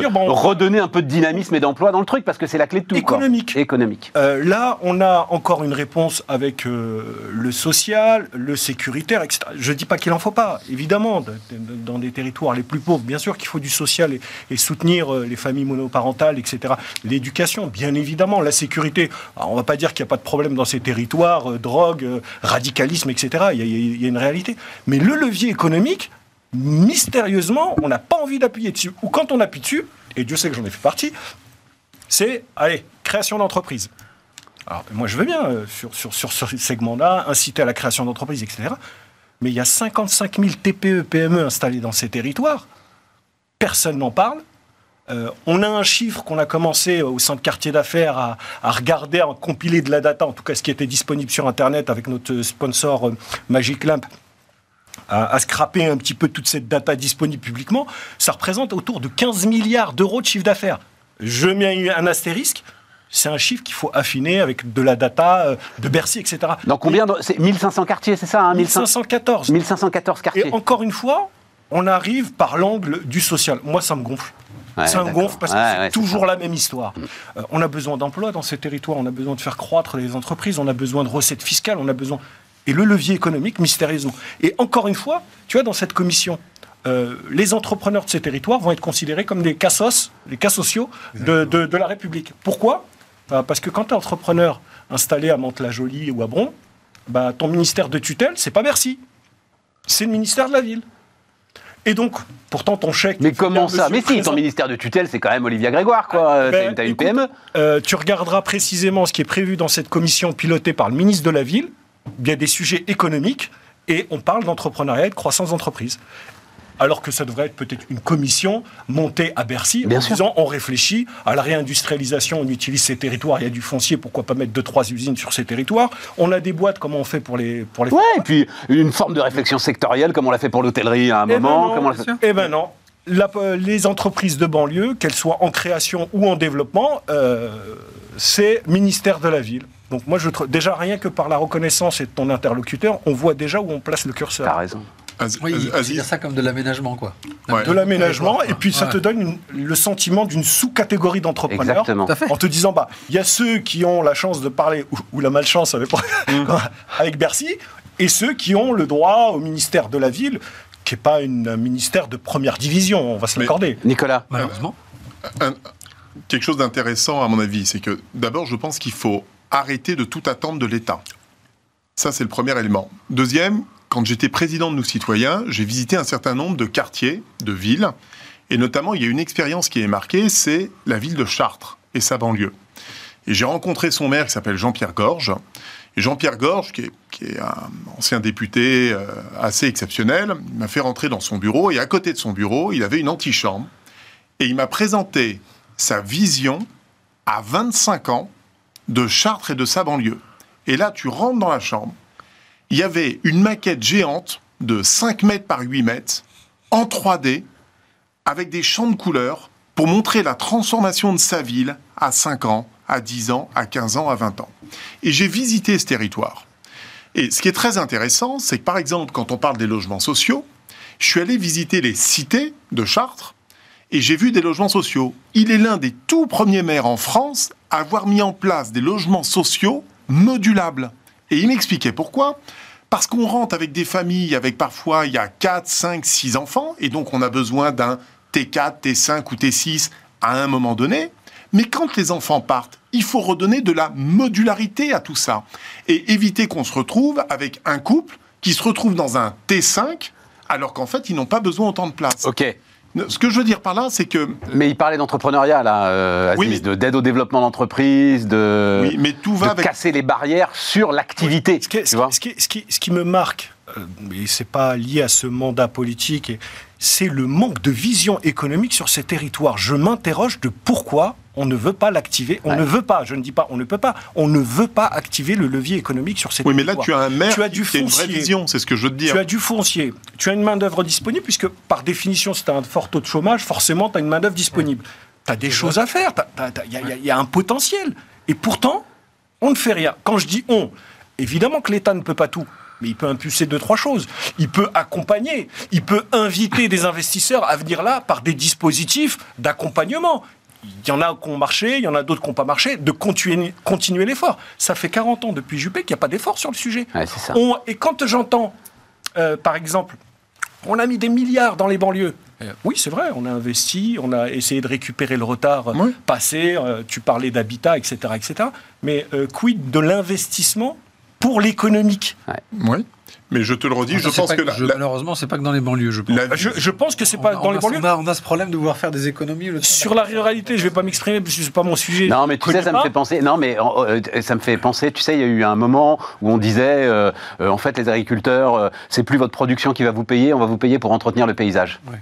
[SPEAKER 4] dire, bon,
[SPEAKER 1] redonner un peu de dynamisme et d'emploi dans le truc, parce que c'est la clé de tout. quoi.
[SPEAKER 4] Économique.
[SPEAKER 1] Économique.
[SPEAKER 4] Euh, là, on a encore une réponse avec euh, le social, le sécuritaire, etc. Je ne dis pas qu'il n'en faut pas, évidemment, de- de- dans des territoires les plus pauvres, bien sûr qu'il faut du social et, et soutenir euh, les familles monoparentales, etc. L'éducation, bien évidemment, la sécurité. Alors, on ne va pas dire qu'il n'y a pas de problème dans ces territoires, drogue, radicalisme, etc. Il y, a, une réalité. Mais le levier économique, mystérieusement, on n'a pas envie d'appuyer dessus. Ou quand on appuie dessus, et Dieu sait que j'en ai fait partie, c'est, allez, création d'entreprise. Alors, moi, je veux bien, euh, sur, sur, sur ce segment-là, inciter à la création d'entreprises, etc. Mais il y a 55 000 TPE, PME installés dans ces territoires. Personne n'en parle. Euh, on a un chiffre qu'on a commencé euh, au centre quartier d'affaires à, à regarder, à compiler de la data, en tout cas ce qui était disponible sur Internet avec notre sponsor euh, Magic Lamp, à, à scraper un petit peu toute cette data disponible publiquement. Ça représente autour de 15 milliards d'euros de chiffre d'affaires. Je mets un astérisque. C'est un chiffre qu'il faut affiner avec de la data euh, de Bercy, etc.
[SPEAKER 1] Dans combien de- C'est 1500 quartiers, c'est ça hein, 1500
[SPEAKER 4] 1514.
[SPEAKER 1] 1514 quartiers.
[SPEAKER 4] Et encore une fois, on arrive par l'angle du social. Moi, ça me gonfle.
[SPEAKER 1] Ouais,
[SPEAKER 4] ça gonfle parce que
[SPEAKER 1] Ouais,
[SPEAKER 4] c'est
[SPEAKER 1] ouais,
[SPEAKER 4] toujours la même histoire. Euh, on a besoin d'emplois dans ces territoires, on a besoin de faire croître les entreprises, on a besoin de recettes fiscales, on a besoin. Et le levier économique, mystérieusement. Et encore une fois, tu vois, dans cette commission, euh, les entrepreneurs de ces territoires vont être considérés comme des cassos, les cas sociaux de, de- de la République. Pourquoi? Euh, Parce que quand tu es entrepreneur installé à Mantes-la-Jolie ou à Bron, bah, ton ministère de tutelle, c'est pas Bercy. C'est le ministère de la Ville. Et donc, pourtant, ton chèque.
[SPEAKER 1] Mais comment ça Mais si, ton ministère de tutelle, c'est quand même Olivia Grégoire, quoi. Euh,
[SPEAKER 4] Ben,
[SPEAKER 1] T'as une- T'as une
[SPEAKER 4] écoute,
[SPEAKER 1] PME.
[SPEAKER 4] Euh, tu regarderas précisément ce qui est prévu dans cette commission pilotée par le ministre de la Ville. Il y a des sujets économiques et on parle d'entrepreneuriat et de croissance d'entreprise. Alors que ça devrait être peut-être une commission montée à Bercy
[SPEAKER 1] Bien
[SPEAKER 4] en
[SPEAKER 1] sûr.
[SPEAKER 4] disant on réfléchit à la réindustrialisation, on utilise ces territoires, il y a du foncier, pourquoi pas mettre deux, trois usines sur ces territoires. On a des boîtes, comment on fait pour les... Pour les
[SPEAKER 1] Ouais, et puis une forme de réflexion sectorielle, comme on l'a fait pour l'hôtellerie à un
[SPEAKER 4] Eh ben
[SPEAKER 1] moment.
[SPEAKER 4] non,
[SPEAKER 1] comme on l'a
[SPEAKER 2] bien
[SPEAKER 1] fait-
[SPEAKER 2] sûr.
[SPEAKER 4] Eh ben non. La- euh, les entreprises de banlieue, qu'elles soient en création ou en développement, euh, c'est ministère de la ville. Donc moi, je trouve déjà rien que par la reconnaissance et de ton interlocuteur, on voit déjà où on place le
[SPEAKER 1] T'as
[SPEAKER 4] curseur.
[SPEAKER 1] raison.
[SPEAKER 2] Oui,
[SPEAKER 3] Aziz,
[SPEAKER 2] considère ça comme de l'aménagement, quoi.
[SPEAKER 3] Ouais.
[SPEAKER 4] de l'aménagement, et puis ça
[SPEAKER 2] Ouais.
[SPEAKER 4] te donne une- le sentiment d'une sous-catégorie d'entrepreneurs. En te disant, bah, il y a ceux qui ont la chance de parler, ou, ou la malchance avec, avec Bercy, et ceux qui ont le droit au ministère de la Ville, qui n'est pas une- un ministère de première division, on va se l'accorder.
[SPEAKER 1] Nicolas
[SPEAKER 2] Malheureusement.
[SPEAKER 3] un- quelque chose d'intéressant à mon avis, c'est que d'abord, je pense qu'il faut arrêter de tout attendre de l'État. Ça, c'est le premier élément. Deuxième, quand j'étais président de Nous Citoyens, j'ai visité un certain nombre de quartiers, de villes, et notamment, il y a une expérience qui est marquée, c'est la ville de Chartres et sa banlieue. Et j'ai rencontré son maire qui s'appelle Jean-Pierre Gorge. Et Jean-Pierre Gorge, qui est, un ancien député euh, assez exceptionnel, m'a fait rentrer dans son bureau, et à côté de son bureau, il avait une antichambre. Et il m'a présenté sa vision à 25 ans de Chartres et de sa banlieue. Et là, tu rentres dans la chambre, il y avait une maquette géante de 5 mètres par 8 mètres, en 3D, avec des champs de couleurs, pour montrer la transformation de sa ville à 5 ans, à 10 ans, à 15 ans, à 20 ans. Et j'ai visité ce territoire. Et ce qui est très intéressant, c'est que par exemple, quand on parle des logements sociaux, je suis allé visiter les cités de Chartres, et j'ai vu des logements sociaux. Il est l'un des tout premiers maires en France à avoir mis en place des logements sociaux modulables. Et il m'expliquait pourquoi. Parce qu'on rentre avec des familles, avec parfois il y a 4, 5, 6 enfants, et donc on a besoin d'un T4, T5 ou T6 à un moment donné. Mais quand les enfants partent, il faut redonner de la modularité à tout ça. Et éviter qu'on se retrouve avec un couple qui se retrouve dans un T5, alors qu'en fait, ils n'ont pas besoin autant de place.
[SPEAKER 1] Ok.
[SPEAKER 3] Ce que je veux dire par là, c'est que
[SPEAKER 1] Mais il parlait d'entrepreneuriat, là, euh,
[SPEAKER 3] Oui, mais-
[SPEAKER 1] d'aide au développement d'entreprise, de,
[SPEAKER 3] oui, mais tout va
[SPEAKER 1] de
[SPEAKER 3] avec.
[SPEAKER 1] casser les barrières sur l'activité.
[SPEAKER 4] Ce qui, ce ce ce me marque, euh, et c'est pas lié à ce mandat politique, c'est le manque de vision économique sur ces territoires. Je m'interroge de pourquoi on ne veut pas l'activer. On
[SPEAKER 1] Ouais.
[SPEAKER 4] ne veut pas, je ne dis pas on ne peut pas, on ne veut pas activer le levier économique sur ces
[SPEAKER 3] Oui, mais là,
[SPEAKER 4] territoires.
[SPEAKER 3] tu as un maire
[SPEAKER 4] Tu as du
[SPEAKER 3] qui a une vraie
[SPEAKER 4] foncier.
[SPEAKER 3] vision, c'est ce que je veux te dire.
[SPEAKER 4] Tu as du foncier, tu as une main-d'œuvre disponible, puisque par définition, si tu as un fort taux de chômage, forcément, tu as une main-d'œuvre disponible. Tu as des choses à faire, il y a un potentiel. Et pourtant, on ne fait rien. Quand je dis on, évidemment que l'État ne peut pas tout. Mais il peut impulser deux, trois choses. Il peut accompagner, il peut inviter des investisseurs à venir là par des dispositifs d'accompagnement. Il y en a qui ont marché, il y en a d'autres qui n'ont pas marché, de continuer, continuer l'effort. Ça fait 40 ans depuis Juppé qu'il n'y a pas d'effort sur le sujet.
[SPEAKER 1] Ouais, c'est ça.
[SPEAKER 4] On- et quand j'entends, euh, par exemple, on a mis des milliards dans les banlieues. Euh, Oui, c'est vrai, on a investi, on a essayé de récupérer le retard euh,
[SPEAKER 3] Oui.
[SPEAKER 4] passé, euh, tu parlais d'habitat, etc., etc. Mais euh, quid de l'investissement pour l'économique
[SPEAKER 3] Oui, mais je te le redis, je
[SPEAKER 2] C'est
[SPEAKER 3] pense que la,
[SPEAKER 2] je-
[SPEAKER 3] la-
[SPEAKER 2] malheureusement, c'est pas que dans les banlieues, je pense.
[SPEAKER 3] la-
[SPEAKER 4] je, je pense que c'est pas
[SPEAKER 2] On a-
[SPEAKER 4] dans les
[SPEAKER 2] a-
[SPEAKER 4] banlieues.
[SPEAKER 2] On a, on a ce problème de vouloir faire des économies. Le
[SPEAKER 4] Sur la ruralité, je vais pas m'exprimer parce que c'est pas mon sujet.
[SPEAKER 1] Non, mais tu sais, ça me fait penser. Non, mais euh, ça me fait penser. Tu sais, il y a eu un moment où on disait, euh, euh, en fait, les agriculteurs, euh, c'est plus votre production qui va vous payer, on va vous payer pour entretenir le paysage.
[SPEAKER 2] Ouais.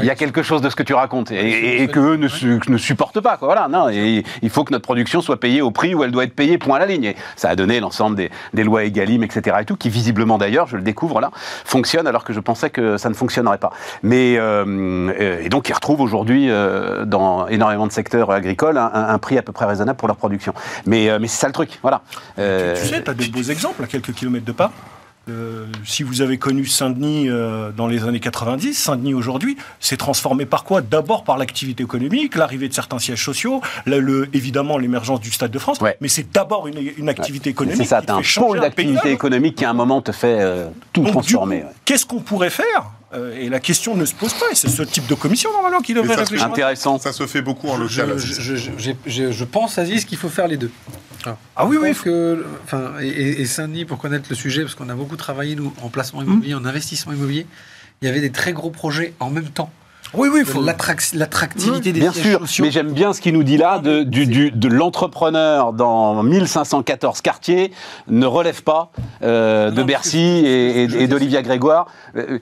[SPEAKER 1] Il y a quelque chose de ce que tu racontes et, et, et que eux ne, su- ne supportent pas. Quoi. Voilà, non, et il faut que notre production soit payée au prix où elle doit être payée, point à la ligne. Et ça a donné l'ensemble des, des lois Egalim, etc. Et tout, qui visiblement d'ailleurs, je le découvre là, fonctionnent alors que je pensais que ça ne fonctionnerait pas. Mais euh, et donc ils retrouvent aujourd'hui euh, dans énormément de secteurs agricoles un, un prix à peu près raisonnable pour leur production. Mais, euh, mais c'est ça le truc, voilà.
[SPEAKER 4] Tu sais, tu as des beaux exemples à quelques kilomètres de pas. Euh, si vous avez connu Saint-Denis euh, dans les années 90, Saint-Denis aujourd'hui s'est transformé par quoi? D'abord par l'activité économique, l'arrivée de certains sièges sociaux, le, le- évidemment l'émergence du Stade de France,
[SPEAKER 1] Ouais.
[SPEAKER 4] mais c'est d'abord une, une activité économique.
[SPEAKER 1] c'est ça,
[SPEAKER 4] qui
[SPEAKER 1] t'as un pôle d'activité économique qui à un moment te fait euh, tout
[SPEAKER 4] Donc,
[SPEAKER 1] transformer. ouais.
[SPEAKER 4] Qu'est-ce qu'on pourrait faire? Euh, Et la question ne se pose pas, et c'est ce type de commission normalement qui devrait réfléchir.
[SPEAKER 1] Intéressant.
[SPEAKER 3] ça se fait beaucoup en
[SPEAKER 2] Je,
[SPEAKER 3] local.
[SPEAKER 2] je, je, j'ai- je pense, Aziz, qu'il faut faire les deux.
[SPEAKER 4] Ah oui,
[SPEAKER 2] Je
[SPEAKER 4] oui,
[SPEAKER 2] que, enfin, et, et- Saint-Denis, pour connaître le sujet, parce qu'on a beaucoup travaillé, nous, en placement
[SPEAKER 4] Hum.
[SPEAKER 2] immobilier, en investissement immobilier, il y avait des très gros projets en même temps.
[SPEAKER 4] oui, oui, faut-
[SPEAKER 2] l'attrac- L'attractivité des
[SPEAKER 1] Bien sûr,
[SPEAKER 2] sociaux.
[SPEAKER 1] mais j'aime bien ce qu'il nous dit là, de, du, du- de l'entrepreneur dans 1514 quartiers ne relève pas euh, de Bercy
[SPEAKER 2] je-
[SPEAKER 1] et d'Olivia Grégoire. Euh,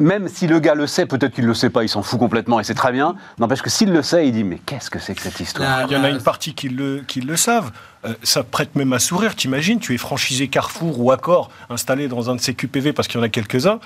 [SPEAKER 1] même si le gars le sait, peut-être qu'il le sait pas, il s'en fout complètement et c'est très bien. N'empêche que s'il le sait, il dit mais qu'est-ce que c'est que cette histoire?
[SPEAKER 4] Il y en a
[SPEAKER 2] la-
[SPEAKER 4] une partie qui le, qui le savent. Euh, ça prête même à sourire. T'imagines, tu es franchisé Carrefour ou Accor, installé dans un de ces QPV parce qu'il y en a quelques-uns.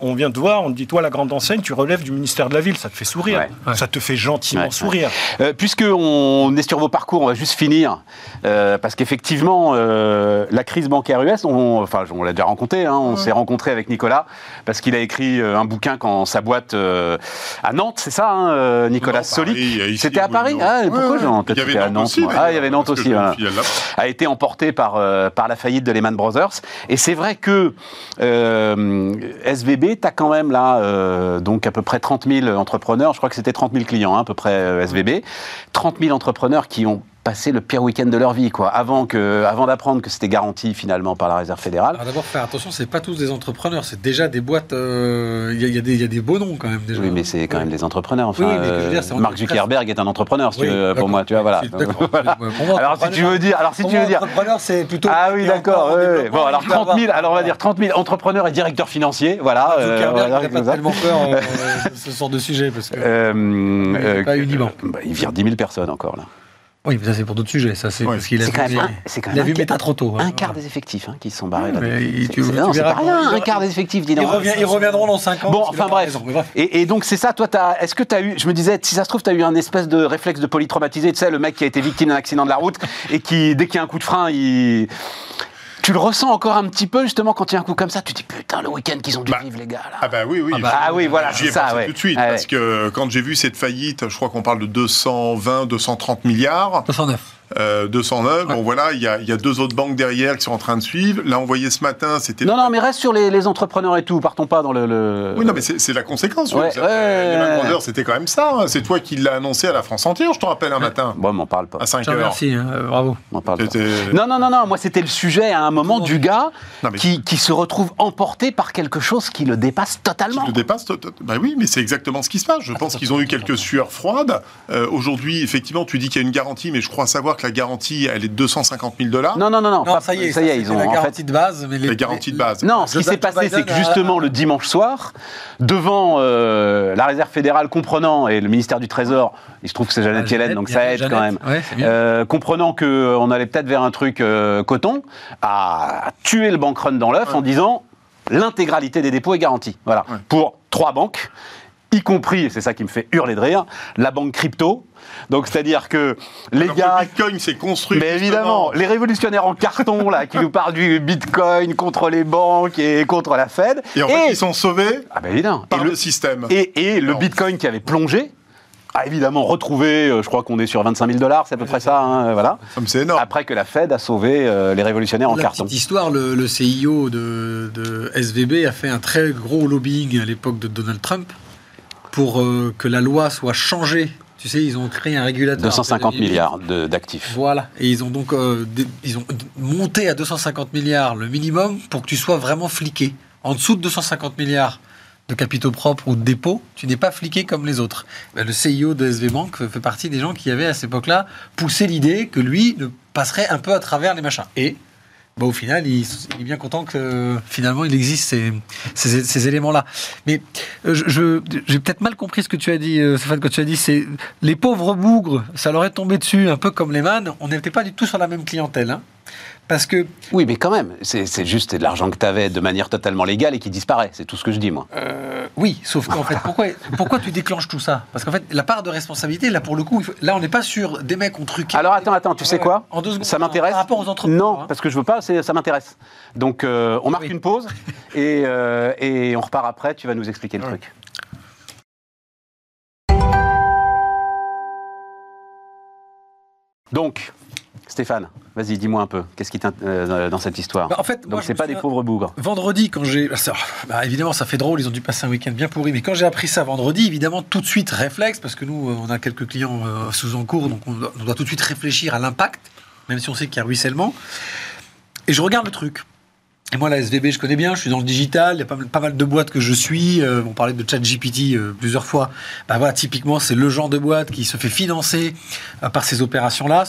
[SPEAKER 4] On vient te voir, on te dit, toi, la grande enseigne, tu relèves du ministère de la Ville. Ça te fait sourire.
[SPEAKER 1] Ouais.
[SPEAKER 4] Ça te fait gentiment
[SPEAKER 1] Ouais,
[SPEAKER 4] sourire.
[SPEAKER 1] Euh, puisque on est sur vos parcours, on va juste finir euh, parce qu'effectivement, euh, la crise bancaire US, on, enfin, on l'a déjà rencontré. Hein, on s'est rencontré avec Nicolas parce qu'il a écrit un bouquin quand sa boîte euh, à Nantes, c'est ça, hein, Nicolas
[SPEAKER 3] ici,
[SPEAKER 1] C'était à Paris. Ah, pourquoi
[SPEAKER 3] Il y avait
[SPEAKER 1] c'était à
[SPEAKER 3] Nantes aussi.
[SPEAKER 1] Ah, il y avait Nantes aussi. A été emporté par, euh, par la faillite de Lehman Brothers. Et c'est vrai que euh, SVB, tu as quand même là euh, donc à peu près 30 000 entrepreneurs, je crois que c'était 30 000 clients hein, à peu près SVB, 30 000 entrepreneurs qui ont passé le pire week-end de leur vie, quoi, avant, que, avant d'apprendre que c'était garanti finalement par la Réserve fédérale.
[SPEAKER 2] Alors d'abord, faire attention, c'est pas tous des entrepreneurs, c'est déjà des boîtes. euh, Il y, a- il y il y a des beaux noms quand même déjà.
[SPEAKER 1] Oui, mais c'est quand même des entrepreneurs. Enfin,
[SPEAKER 2] Oui, mais que je veux
[SPEAKER 1] euh,
[SPEAKER 2] dire, c'est en-
[SPEAKER 1] Mark Zuckerberg est un entrepreneur, si
[SPEAKER 2] Oui,
[SPEAKER 1] tu veux, pour moi, tu vois, voilà. Alors si tu veux dire, alors si tu veux dire,
[SPEAKER 2] entrepreneur, c'est plutôt.
[SPEAKER 1] Ah oui, d'accord.
[SPEAKER 2] développement,
[SPEAKER 1] Bon, alors
[SPEAKER 2] qui va
[SPEAKER 1] 30 000,
[SPEAKER 2] avoir-
[SPEAKER 1] alors on va dire 30 000 entrepreneurs et directeurs financiers, voilà. euh,
[SPEAKER 2] Zuckerberg, pas tellement peur euh, de ce genre de sujet parce que.
[SPEAKER 1] Euh,
[SPEAKER 2] pas
[SPEAKER 1] bah, il vire 10 000 personnes encore là.
[SPEAKER 2] Oui, mais ça c'est pour d'autres sujets. Ça c'est
[SPEAKER 3] Ouais.
[SPEAKER 2] parce qu'il a vu,
[SPEAKER 1] quand même un- quand
[SPEAKER 2] il a vu
[SPEAKER 1] un-
[SPEAKER 2] Meta trop tôt.
[SPEAKER 1] Un
[SPEAKER 2] hein.
[SPEAKER 1] quart des effectifs hein, qui se sont barrés
[SPEAKER 2] Ouais,
[SPEAKER 1] là.
[SPEAKER 2] mais il-
[SPEAKER 1] C'est-
[SPEAKER 2] tu-
[SPEAKER 1] c'est-
[SPEAKER 2] tu
[SPEAKER 1] non, c'est pas rien, un quart des effectifs, dis
[SPEAKER 2] Ils,
[SPEAKER 1] donc.
[SPEAKER 2] revient- ils reviendront dans 5 ans.
[SPEAKER 1] Bon, enfin bref.
[SPEAKER 2] raison, mais bref.
[SPEAKER 1] Et, et donc c'est ça, toi, t'as- est-ce que tu as eu, je me disais, si ça se trouve, tu as eu un espèce de réflexe de polytraumatisé, tu sais, le mec qui a été victime d'un accident de la route et qui, dès qu'il y a un coup de frein, il. Tu le ressens encore un petit peu, justement, quand il y a un coup comme ça, tu te dis putain, le week-end qu'ils ont dû
[SPEAKER 3] Bah,
[SPEAKER 1] vivre, les gars, là.
[SPEAKER 3] Ah bah oui, oui.
[SPEAKER 1] Ah bah, ah oui, voilà, c'est ça, ouais.
[SPEAKER 3] tout de suite,
[SPEAKER 1] Ouais,
[SPEAKER 3] parce
[SPEAKER 1] ouais.
[SPEAKER 3] que quand j'ai vu cette faillite, je crois qu'on parle de 220, 230 milliards.
[SPEAKER 2] 209.
[SPEAKER 3] Euh, 209, bon voilà, il y, a, il y a deux autres banques derrière qui sont en train de suivre. Là, on voyait ce matin, c'était...
[SPEAKER 1] Non, non, mais reste sur les, les entrepreneurs et tout, partons pas dans le. le-
[SPEAKER 3] Oui, non, mais c'est la conséquence.
[SPEAKER 1] Ouais, ouais,
[SPEAKER 3] euh,
[SPEAKER 1] ouais.
[SPEAKER 3] Brothers, c'était quand même ça. hein. C'est toi qui l'as annoncé à la France entière, je te rappelle, un matin,
[SPEAKER 1] Bon, m'en parle pas.
[SPEAKER 3] à 5
[SPEAKER 2] Je te
[SPEAKER 3] heures.
[SPEAKER 2] remercie, hein, euh, bravo.
[SPEAKER 1] M'en parle pas. Non, non, non, non, moi c'était le sujet à un moment du gars
[SPEAKER 3] Non, mais-
[SPEAKER 1] qui, qui se retrouve emporté par quelque chose qui le dépasse totalement.
[SPEAKER 3] Qui le dépasse to- to- Bah oui, mais c'est exactement ce qui se passe. Je pense qu'ils ont eu quelques sueurs froides. Euh, Aujourd'hui, effectivement, tu dis qu'il y a une garantie, mais je crois savoir que la garantie, elle est de 250 000 dollars.
[SPEAKER 1] Non, non, non, non,
[SPEAKER 2] Non,
[SPEAKER 1] pas-
[SPEAKER 2] ça y est,
[SPEAKER 1] ça y est, ils ont
[SPEAKER 2] la
[SPEAKER 1] en
[SPEAKER 2] garantie
[SPEAKER 1] fait.
[SPEAKER 2] de base. Mais les,
[SPEAKER 3] La garantie de base.
[SPEAKER 1] Non, ce qui s'est passé, c'est que
[SPEAKER 2] a-
[SPEAKER 1] justement le dimanche soir, devant euh, la réserve fédérale comprenant et le ministère du Trésor, il se trouve que c'est Jeannette
[SPEAKER 2] Ah,
[SPEAKER 1] Yellen, donc ça aide
[SPEAKER 2] Jeannette,
[SPEAKER 1] quand même.
[SPEAKER 2] Ouais.
[SPEAKER 1] Euh, comprenant qu'on allait peut-être vers un truc euh, coton, a tué le bank run dans l'œuf en disant l'intégralité des dépôts est garantie. Voilà.
[SPEAKER 3] Ouais.
[SPEAKER 1] Pour trois banques, y compris, et c'est ça qui me fait hurler de rire, la banque crypto. Donc c'est-à-dire que les
[SPEAKER 3] Alors
[SPEAKER 1] gars
[SPEAKER 3] le Bitcoin s'est construit.
[SPEAKER 1] mais
[SPEAKER 3] justement.
[SPEAKER 1] évidemment, les révolutionnaires en carton là, qui nous parlent du Bitcoin contre les banques et contre la Fed.
[SPEAKER 3] Et en fait, ils sont sauvés
[SPEAKER 1] ah ben évidemment.
[SPEAKER 3] par
[SPEAKER 1] et
[SPEAKER 3] le,
[SPEAKER 1] le,
[SPEAKER 3] système.
[SPEAKER 1] et, et le. Bitcoin qui avait plongé a évidemment retrouvé. euh, je crois qu'on est sur 25 000 dollars, c'est à peu près ça. hein, voilà.
[SPEAKER 3] Comme c'est énorme.
[SPEAKER 1] Après que la Fed a sauvé euh, les révolutionnaires en
[SPEAKER 2] La
[SPEAKER 1] carton.
[SPEAKER 2] petite histoire, le, le CIO de, de SVB a fait un très gros lobbying à l'époque de Donald Trump pour euh, que la loi soit changée. Tu sais, ils ont créé un régulateur.
[SPEAKER 1] 250
[SPEAKER 2] Ils-
[SPEAKER 1] milliards d'actifs.
[SPEAKER 2] Voilà. Et ils ont donc euh, ils ont monté à 250 milliards le minimum pour que tu sois vraiment fliqué. En dessous de 250 milliards de capitaux propres ou de dépôts, tu n'es pas fliqué comme les autres. Ben, le CIO de SV Bank fait partie des gens qui avaient à cette époque-là poussé l'idée que lui ne passerait un peu à travers les machins. Et bah, au final, il, est bien content que finalement il existe ces, ces- éléments-là. Mais euh, je- j'ai peut-être mal compris ce que tu as dit, euh, Stéphane, quand tu as dit c'est les pauvres bougres, ça leur est tombé dessus, un peu comme les man. On n'était pas du tout sur la même clientèle. hein. Parce que
[SPEAKER 1] Oui, mais quand même, c'est juste de l'argent que tu avais de manière totalement légale et qui disparaît. C'est tout ce que je dis, moi.
[SPEAKER 2] Euh, oui, sauf qu'en fait, pourquoi, pourquoi tu déclenches tout ça? Parce qu'en fait, la part de responsabilité, là, pour le coup, faut- là, on n'est pas sur des mecs ont truqué.
[SPEAKER 1] Alors attends, attends, tu sais quoi?
[SPEAKER 2] En deux secondes,
[SPEAKER 1] Ça m'intéresse?
[SPEAKER 2] Par rapport aux entrepreneurs.
[SPEAKER 1] Non,
[SPEAKER 2] hein.
[SPEAKER 1] parce que je veux pas, ça m'intéresse. Donc euh, on marque
[SPEAKER 2] Oui.
[SPEAKER 1] une pause et, euh, et on repart après, tu vas nous expliquer le
[SPEAKER 3] Ouais.
[SPEAKER 1] truc. Donc, Stéphane, vas-y, dis-moi un peu, qu'est-ce qui t'intéresse euh, dans cette histoire
[SPEAKER 2] Bah, en fait, moi,
[SPEAKER 1] Donc c'est pas des pauvres bougres.
[SPEAKER 2] Vendredi, quand j'ai. ça- bah, évidemment, ça fait drôle, ils ont dû passer un week-end bien pourri, mais quand j'ai appris ça vendredi, évidemment, tout de suite, réflexe, parce que nous, euh, on a quelques clients euh, sous en cours, donc on doit, on doit tout de suite réfléchir à l'impact, même si on sait qu'il y a ruissellement. Et je regarde le truc. Et moi, la SVB, je connais bien, je suis dans le digital, il y a pas, mal- de boîtes que je suis. euh, on parlait de ChatGPT euh, plusieurs fois. Bah voilà, typiquement, c'est le genre de boîte qui se fait financer euh, par ces opérations-là.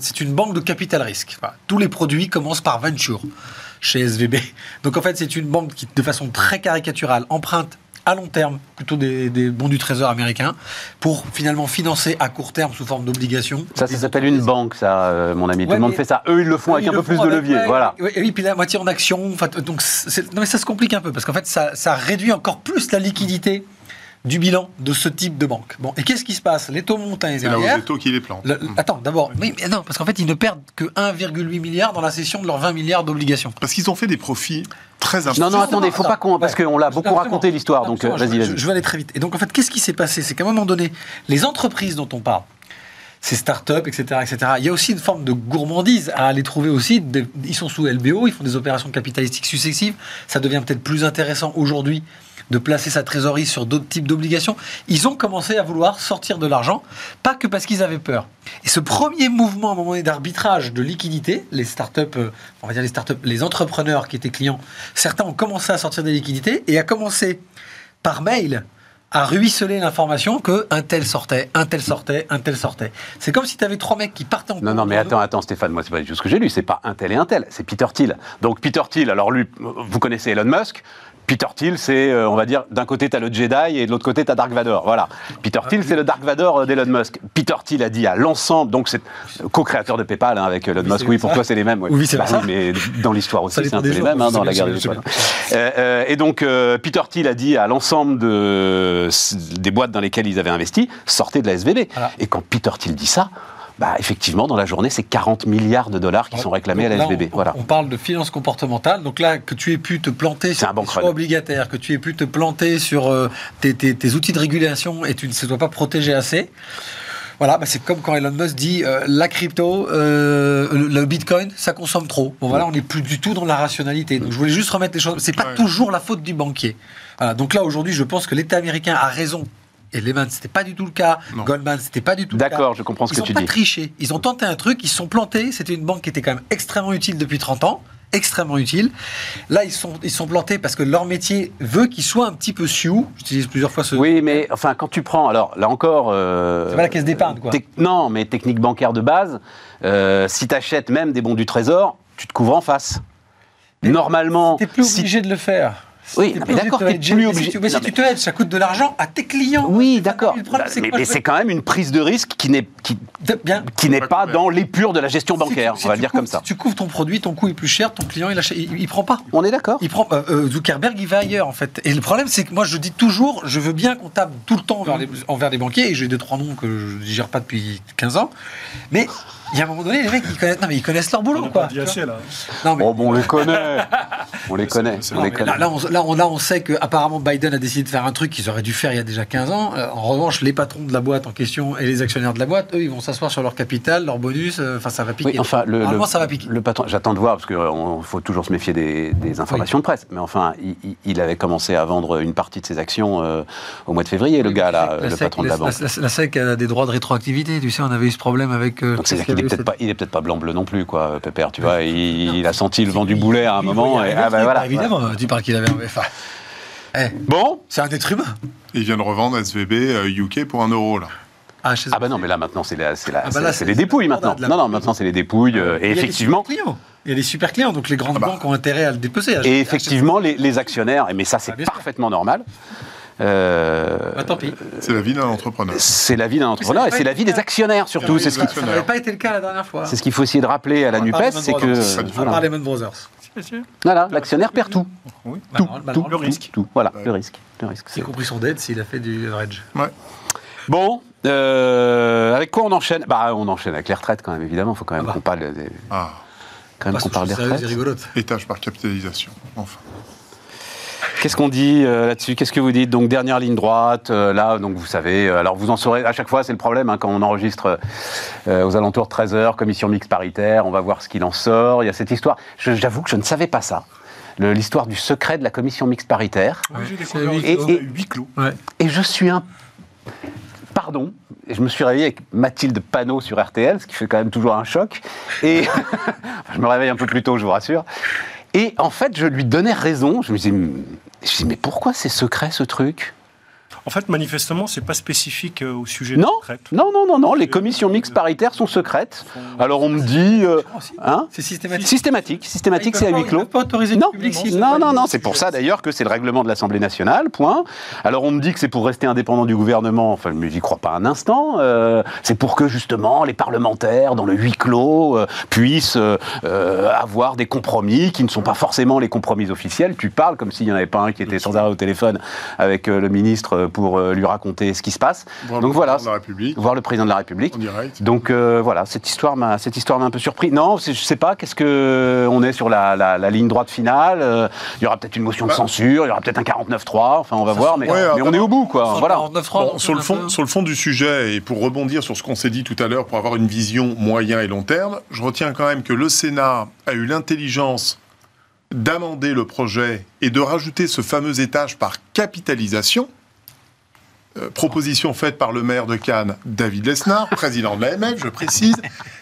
[SPEAKER 2] C'est une banque de capital risque. Tous les produits commencent par venture chez SVB. Donc en fait, c'est une banque qui, de façon très caricaturale, emprunte à long terme, plutôt des, des bons du trésor américain, pour finalement financer à court terme sous forme d'obligations.
[SPEAKER 1] Ça, ça s'appelle une banque, ça, euh, mon ami. Tout le monde fait ça. Eux, ils le font avec un peu plus de levier. voilà.
[SPEAKER 2] Et oui, puis la moitié en action. enfin, Donc, non, mais ça se complique un peu parce qu'en fait, ça, ça réduit encore plus la liquidité du bilan de ce type de banque. Bon, et qu'est-ce qui se passe? Les taux montent
[SPEAKER 3] C'est hausse
[SPEAKER 2] derrière.
[SPEAKER 3] des taux qui les plante.
[SPEAKER 2] le- attends, d'abord, oui, mais non, parce qu'en fait, ils ne perdent que 1,8 milliard dans la cession de leurs 20 milliards d'obligations.
[SPEAKER 3] Parce qu'ils ont fait des profits très importants.
[SPEAKER 1] Non, non, attendez, il faut pas qu'on. Parce
[SPEAKER 2] Ouais.
[SPEAKER 1] qu'on l'a beaucoup raconté l'histoire, donc euh, vas-y,
[SPEAKER 2] je-
[SPEAKER 1] vas-y.
[SPEAKER 2] Je vais aller très vite. Et donc, en fait, qu'est-ce qui s'est passé? C'est qu'à un moment donné, les entreprises dont on parle, ces startups, etc., etc., il y a aussi une forme de gourmandise à aller trouver aussi. des- ils sont sous LBO, ils font des opérations capitalistiques successives. Ça devient peut-être plus intéressant aujourd'hui de placer sa trésorerie sur d'autres types d'obligations. Ils ont commencé à vouloir sortir de l'argent, pas que parce qu'ils avaient peur. Et ce premier mouvement à un moment donné d'arbitrage de liquidité, les startups, euh, on va dire les startups, les entrepreneurs qui étaient clients, certains ont commencé à sortir des liquidités et à commencer par mail à ruisseler l'information que un tel sortait, un tel sortait, un tel sortait. C'est comme si tu avais trois mecs qui partaient en
[SPEAKER 1] Non, non, mais attends, attends, Stéphane, moi, c'est pas du tout ce que j'ai lu. C'est pas un tel et un tel, c'est Peter Thiel. Donc, Peter Thiel, alors lui, vous connaissez Elon Musk. Peter Thiel, c'est, euh, on va dire, d'un côté, tu as le Jedi et de l'autre côté, tu as Dark Vador. Voilà. Peter Thiel, c'est le Dark Vador euh, d'Elon Musk. Peter Thiel a dit à l'ensemble, donc c'est co-créateur de PayPal hein, avec Elon
[SPEAKER 2] Oui,
[SPEAKER 1] Musk. Oui, pour toi, c'est les mêmes. ouais.
[SPEAKER 2] Oui, c'est
[SPEAKER 1] Bah
[SPEAKER 2] ça.
[SPEAKER 1] mais dans l'histoire aussi, c'est un peu les mêmes hein, dans la guerre des étoiles. Euh, euh, et donc, euh, Peter Thiel a dit à l'ensemble de, des boîtes dans lesquelles ils avaient investi, sortez de la SVB.
[SPEAKER 2] Voilà.
[SPEAKER 1] Et quand Peter Thiel dit ça, bah, effectivement, dans la journée, c'est 40 milliards de dollars qui sont réclamés à la
[SPEAKER 2] là,
[SPEAKER 1] SVB.
[SPEAKER 2] on,
[SPEAKER 1] Voilà.
[SPEAKER 2] on parle de finances comportementales. Donc là, que tu aies pu te planter sur les choix obligataires, que tu aies pu te planter sur euh, tes, tes- tes outils de régulation et tu ne se dois pas protéger assez. Voilà, bah c'est comme quand Elon Musk dit euh, la crypto, euh, le, le bitcoin, ça consomme trop. Bon voilà, on n'est plus du tout dans la rationalité. Donc je voulais juste remettre les choses. C'est pas
[SPEAKER 3] Ouais.
[SPEAKER 2] toujours la faute du banquier. Voilà, donc là aujourd'hui, je pense que l'État américain a raison. Et Lehman, c'était pas du tout le cas.
[SPEAKER 3] Non.
[SPEAKER 2] Goldman, c'était pas du tout le cas.
[SPEAKER 1] D'accord, je comprends ce
[SPEAKER 2] Ils
[SPEAKER 1] que tu
[SPEAKER 2] pas
[SPEAKER 1] dis.
[SPEAKER 2] triché. Ils ont tenté un truc, ils sont plantés. C'était une banque qui était quand même extrêmement utile depuis 30 ans. Extrêmement utile. Là, ils sont, ils sont plantés parce que leur métier veut qu'ils soient un petit peu sioux. J'utilise plusieurs fois ce.
[SPEAKER 1] Oui, mais enfin, quand tu prends, alors là encore. euh,
[SPEAKER 2] C'est pas la caisse d'épargne, quoi.
[SPEAKER 1] non, mais technique bancaire de base, euh, si tu achètes même des bons du trésor, tu te couvres en face. Normalement,
[SPEAKER 2] T'es plus
[SPEAKER 1] si-
[SPEAKER 2] obligé de le faire.
[SPEAKER 1] Oui, non, mais d'accord, t'es plus obligé-
[SPEAKER 2] Si tu, mais si tu te hedges, ça coûte de l'argent à tes clients.
[SPEAKER 1] Oui, d'accord. Bah, mais c'est quand même une prise de risque qui n'est qui,
[SPEAKER 2] De- Bien.
[SPEAKER 1] qui n'est
[SPEAKER 3] Pas
[SPEAKER 1] dans l'épure de la gestion bancaire.
[SPEAKER 2] si
[SPEAKER 1] on va le dire
[SPEAKER 2] couvres-
[SPEAKER 1] comme ça.
[SPEAKER 2] Si tu couvres ton produit, ton coût est plus cher, ton client, il, achète, il, il prend pas.
[SPEAKER 1] On est d'accord.
[SPEAKER 2] Il prend euh, euh, Zuckerberg, il va ailleurs en fait. Et le problème, c'est que moi, je dis toujours, je veux bien qu'on tape tout le temps envers les, envers les banquiers. Et j'ai deux trois noms que je digère pas depuis 15 ans. Mais il y a un moment donné, les mecs, ils connaissent, non mais ils connaissent leur boulot,
[SPEAKER 4] On
[SPEAKER 2] quoi.
[SPEAKER 4] pas dit assez, là.
[SPEAKER 2] Non mais
[SPEAKER 1] Oh, bon, on les connaît. On les connaît. On les
[SPEAKER 2] là, là, on, là, on, là, on sait qu'apparemment Biden a décidé de faire un truc qu'ils auraient dû faire il y a déjà 15 ans. Euh, en revanche, les patrons de la boîte en question et les actionnaires de la boîte, eux, ils vont s'asseoir sur leur capital, leur bonus. euh, Enfin, ça va piquer.
[SPEAKER 1] Oui, enfin, le,
[SPEAKER 2] ça va piquer.
[SPEAKER 1] le patron, j'attends de voir, parce qu'il faut toujours se méfier des, des informations de presse, mais enfin, il, avait commencé à vendre une partie de ses actions euh, au mois de février, le gars, là, le
[SPEAKER 2] SEC,
[SPEAKER 1] patron de la banque.
[SPEAKER 2] La, la SEC a des droits de rétroactivité. Tu sais, on avait eu ce problème avec. euh,
[SPEAKER 1] Donc est peut-être pas, il est peut-être pas blanc-bleu non plus, quoi, Pépère, tu vois. Il, il a senti le vent du boulet à un moment, et
[SPEAKER 2] il
[SPEAKER 1] ah
[SPEAKER 2] un
[SPEAKER 1] voilà.
[SPEAKER 2] truc, Évidemment, tu parles qu'il avait. Enfin, eh,
[SPEAKER 1] Bon,
[SPEAKER 2] c'est un être humain.
[SPEAKER 3] Ils viennent revendre SVB euh, UK pour un euro, là.
[SPEAKER 2] Ah, chez-
[SPEAKER 1] ah ben non, mais là maintenant c'est la- c'est la-
[SPEAKER 2] Ah bah
[SPEAKER 1] c'est-
[SPEAKER 2] là,
[SPEAKER 1] c'est
[SPEAKER 2] c'est-
[SPEAKER 1] les dépouilles maintenant. Non, non, maintenant c'est les dépouilles, euh,
[SPEAKER 2] Il y
[SPEAKER 1] et
[SPEAKER 2] a des
[SPEAKER 1] effectivement.
[SPEAKER 2] super clients. Il y a des super clients, donc les grandes
[SPEAKER 3] Ah bah.
[SPEAKER 2] banques ont intérêt à le dépecer. à-
[SPEAKER 1] Et effectivement, les, les actionnaires, mais ça c'est
[SPEAKER 2] Ah,
[SPEAKER 1] parfaitement normal. Euh,
[SPEAKER 2] Bah, tant pis.
[SPEAKER 3] C'est la vie d'un entrepreneur.
[SPEAKER 1] c'est la vie d'un entrepreneur et c'est la vie des actionnaires surtout. C'est ce qui-
[SPEAKER 2] n'avait pas été le cas la dernière fois.
[SPEAKER 1] c'est ce qu'il faut essayer de rappeler à la Nupes, c'est que
[SPEAKER 2] parle Lehman Brothers.
[SPEAKER 1] Voilà, l'actionnaire perd tout,
[SPEAKER 4] Oui.
[SPEAKER 2] Bah,
[SPEAKER 1] tout,
[SPEAKER 2] non, bah,
[SPEAKER 1] tout,
[SPEAKER 2] non,
[SPEAKER 4] le
[SPEAKER 1] tout,
[SPEAKER 4] risque.
[SPEAKER 1] tout. Voilà,
[SPEAKER 3] Ouais.
[SPEAKER 1] le risque, le risque.
[SPEAKER 2] Y compris son dette s'il a fait du leverage.
[SPEAKER 3] Ouais.
[SPEAKER 1] Bon, euh, avec quoi on enchaîne? Bah, on enchaîne avec les retraites quand même. Évidemment, il faut quand même
[SPEAKER 2] Ah bah.
[SPEAKER 1] qu'on parle des,
[SPEAKER 3] Ah,
[SPEAKER 1] quand même qu'on parle des
[SPEAKER 2] c'est sérieux,
[SPEAKER 1] retraites.
[SPEAKER 2] c'est rigolote.
[SPEAKER 3] étage par capitalisation. Enfin.
[SPEAKER 1] Qu'est-ce qu'on dit euh, là-dessus? Qu'est-ce que vous dites? Donc dernière ligne droite, euh, là, donc vous savez, euh, alors vous en saurez, à chaque fois c'est le problème, hein, quand on enregistre euh, aux alentours de 13h, commission mixte paritaire, on va voir ce qu'il en sort, il y a cette histoire, Je- j'avoue que je ne savais pas ça, l'histoire du secret de la commission mixte paritaire,
[SPEAKER 4] Oui, j'ai
[SPEAKER 2] c'est
[SPEAKER 4] découvert
[SPEAKER 2] huis
[SPEAKER 4] aussi,
[SPEAKER 1] clos.
[SPEAKER 4] il y a eu huis clos.
[SPEAKER 2] Ouais.
[SPEAKER 1] et je suis un... Pardon, et je me suis réveillé avec Mathilde Panot sur RTL, ce qui fait quand même toujours un choc, et je me réveille un peu plus tôt, je vous rassure, et en fait je lui donnais raison, je me disais, je me disais mais pourquoi c'est secret ce truc?
[SPEAKER 4] En fait, manifestement, c'est pas spécifique euh, au sujet
[SPEAKER 1] Non,
[SPEAKER 4] de retraite.
[SPEAKER 1] non, non, non, non, les commissions mixtes paritaires sont secrètes. Alors on me dit... euh, hein
[SPEAKER 2] C'est systématique.
[SPEAKER 1] Systématique, systématique, c'est à huis clos.
[SPEAKER 2] pas autoriser le
[SPEAKER 1] Non,
[SPEAKER 2] public
[SPEAKER 1] non,
[SPEAKER 2] pas
[SPEAKER 1] non, non, c'est pour ça d'ailleurs que c'est le règlement de l'Assemblée nationale, point. Alors on me dit que c'est pour rester indépendant du gouvernement, enfin mais j'y crois pas un instant, euh, c'est pour que justement les parlementaires dans le huis clos euh, puissent euh, euh, avoir des compromis qui ne sont pas forcément les compromis officiels. Tu parles comme s'il n'y en avait pas un qui était sans arrêt au téléphone avec euh, le ministre pour euh, lui raconter ce qui se passe.
[SPEAKER 3] Voir
[SPEAKER 1] Donc
[SPEAKER 3] le
[SPEAKER 1] voilà,
[SPEAKER 3] président de la République
[SPEAKER 1] voir le président de la République.
[SPEAKER 3] en direct.
[SPEAKER 1] Donc euh, voilà, cette histoire m'a cette histoire m'a un peu surpris. Non, je sais pas. Qu'est-ce que on est sur la, la- la ligne droite finale. euh, Il y aura peut-être une motion de
[SPEAKER 3] Bah.
[SPEAKER 1] censure. Il y aura peut-être un 49-3. Enfin, on va voir. Mais,
[SPEAKER 3] Ouais,
[SPEAKER 1] mais on est au bout, quoi. Voilà.
[SPEAKER 2] 49.3,
[SPEAKER 3] Bon,
[SPEAKER 2] donc
[SPEAKER 3] sur, le fond,
[SPEAKER 2] peu-
[SPEAKER 3] sur le fond du sujet, et pour rebondir sur ce qu'on s'est dit tout à l'heure, pour avoir une vision moyen et long terme, je retiens quand même que le Sénat a eu l'intelligence d'amender le projet et de rajouter ce fameux étage par capitalisation. Euh, proposition faite par le maire de Cannes, David Lesnar, président de l'AMF, je précise.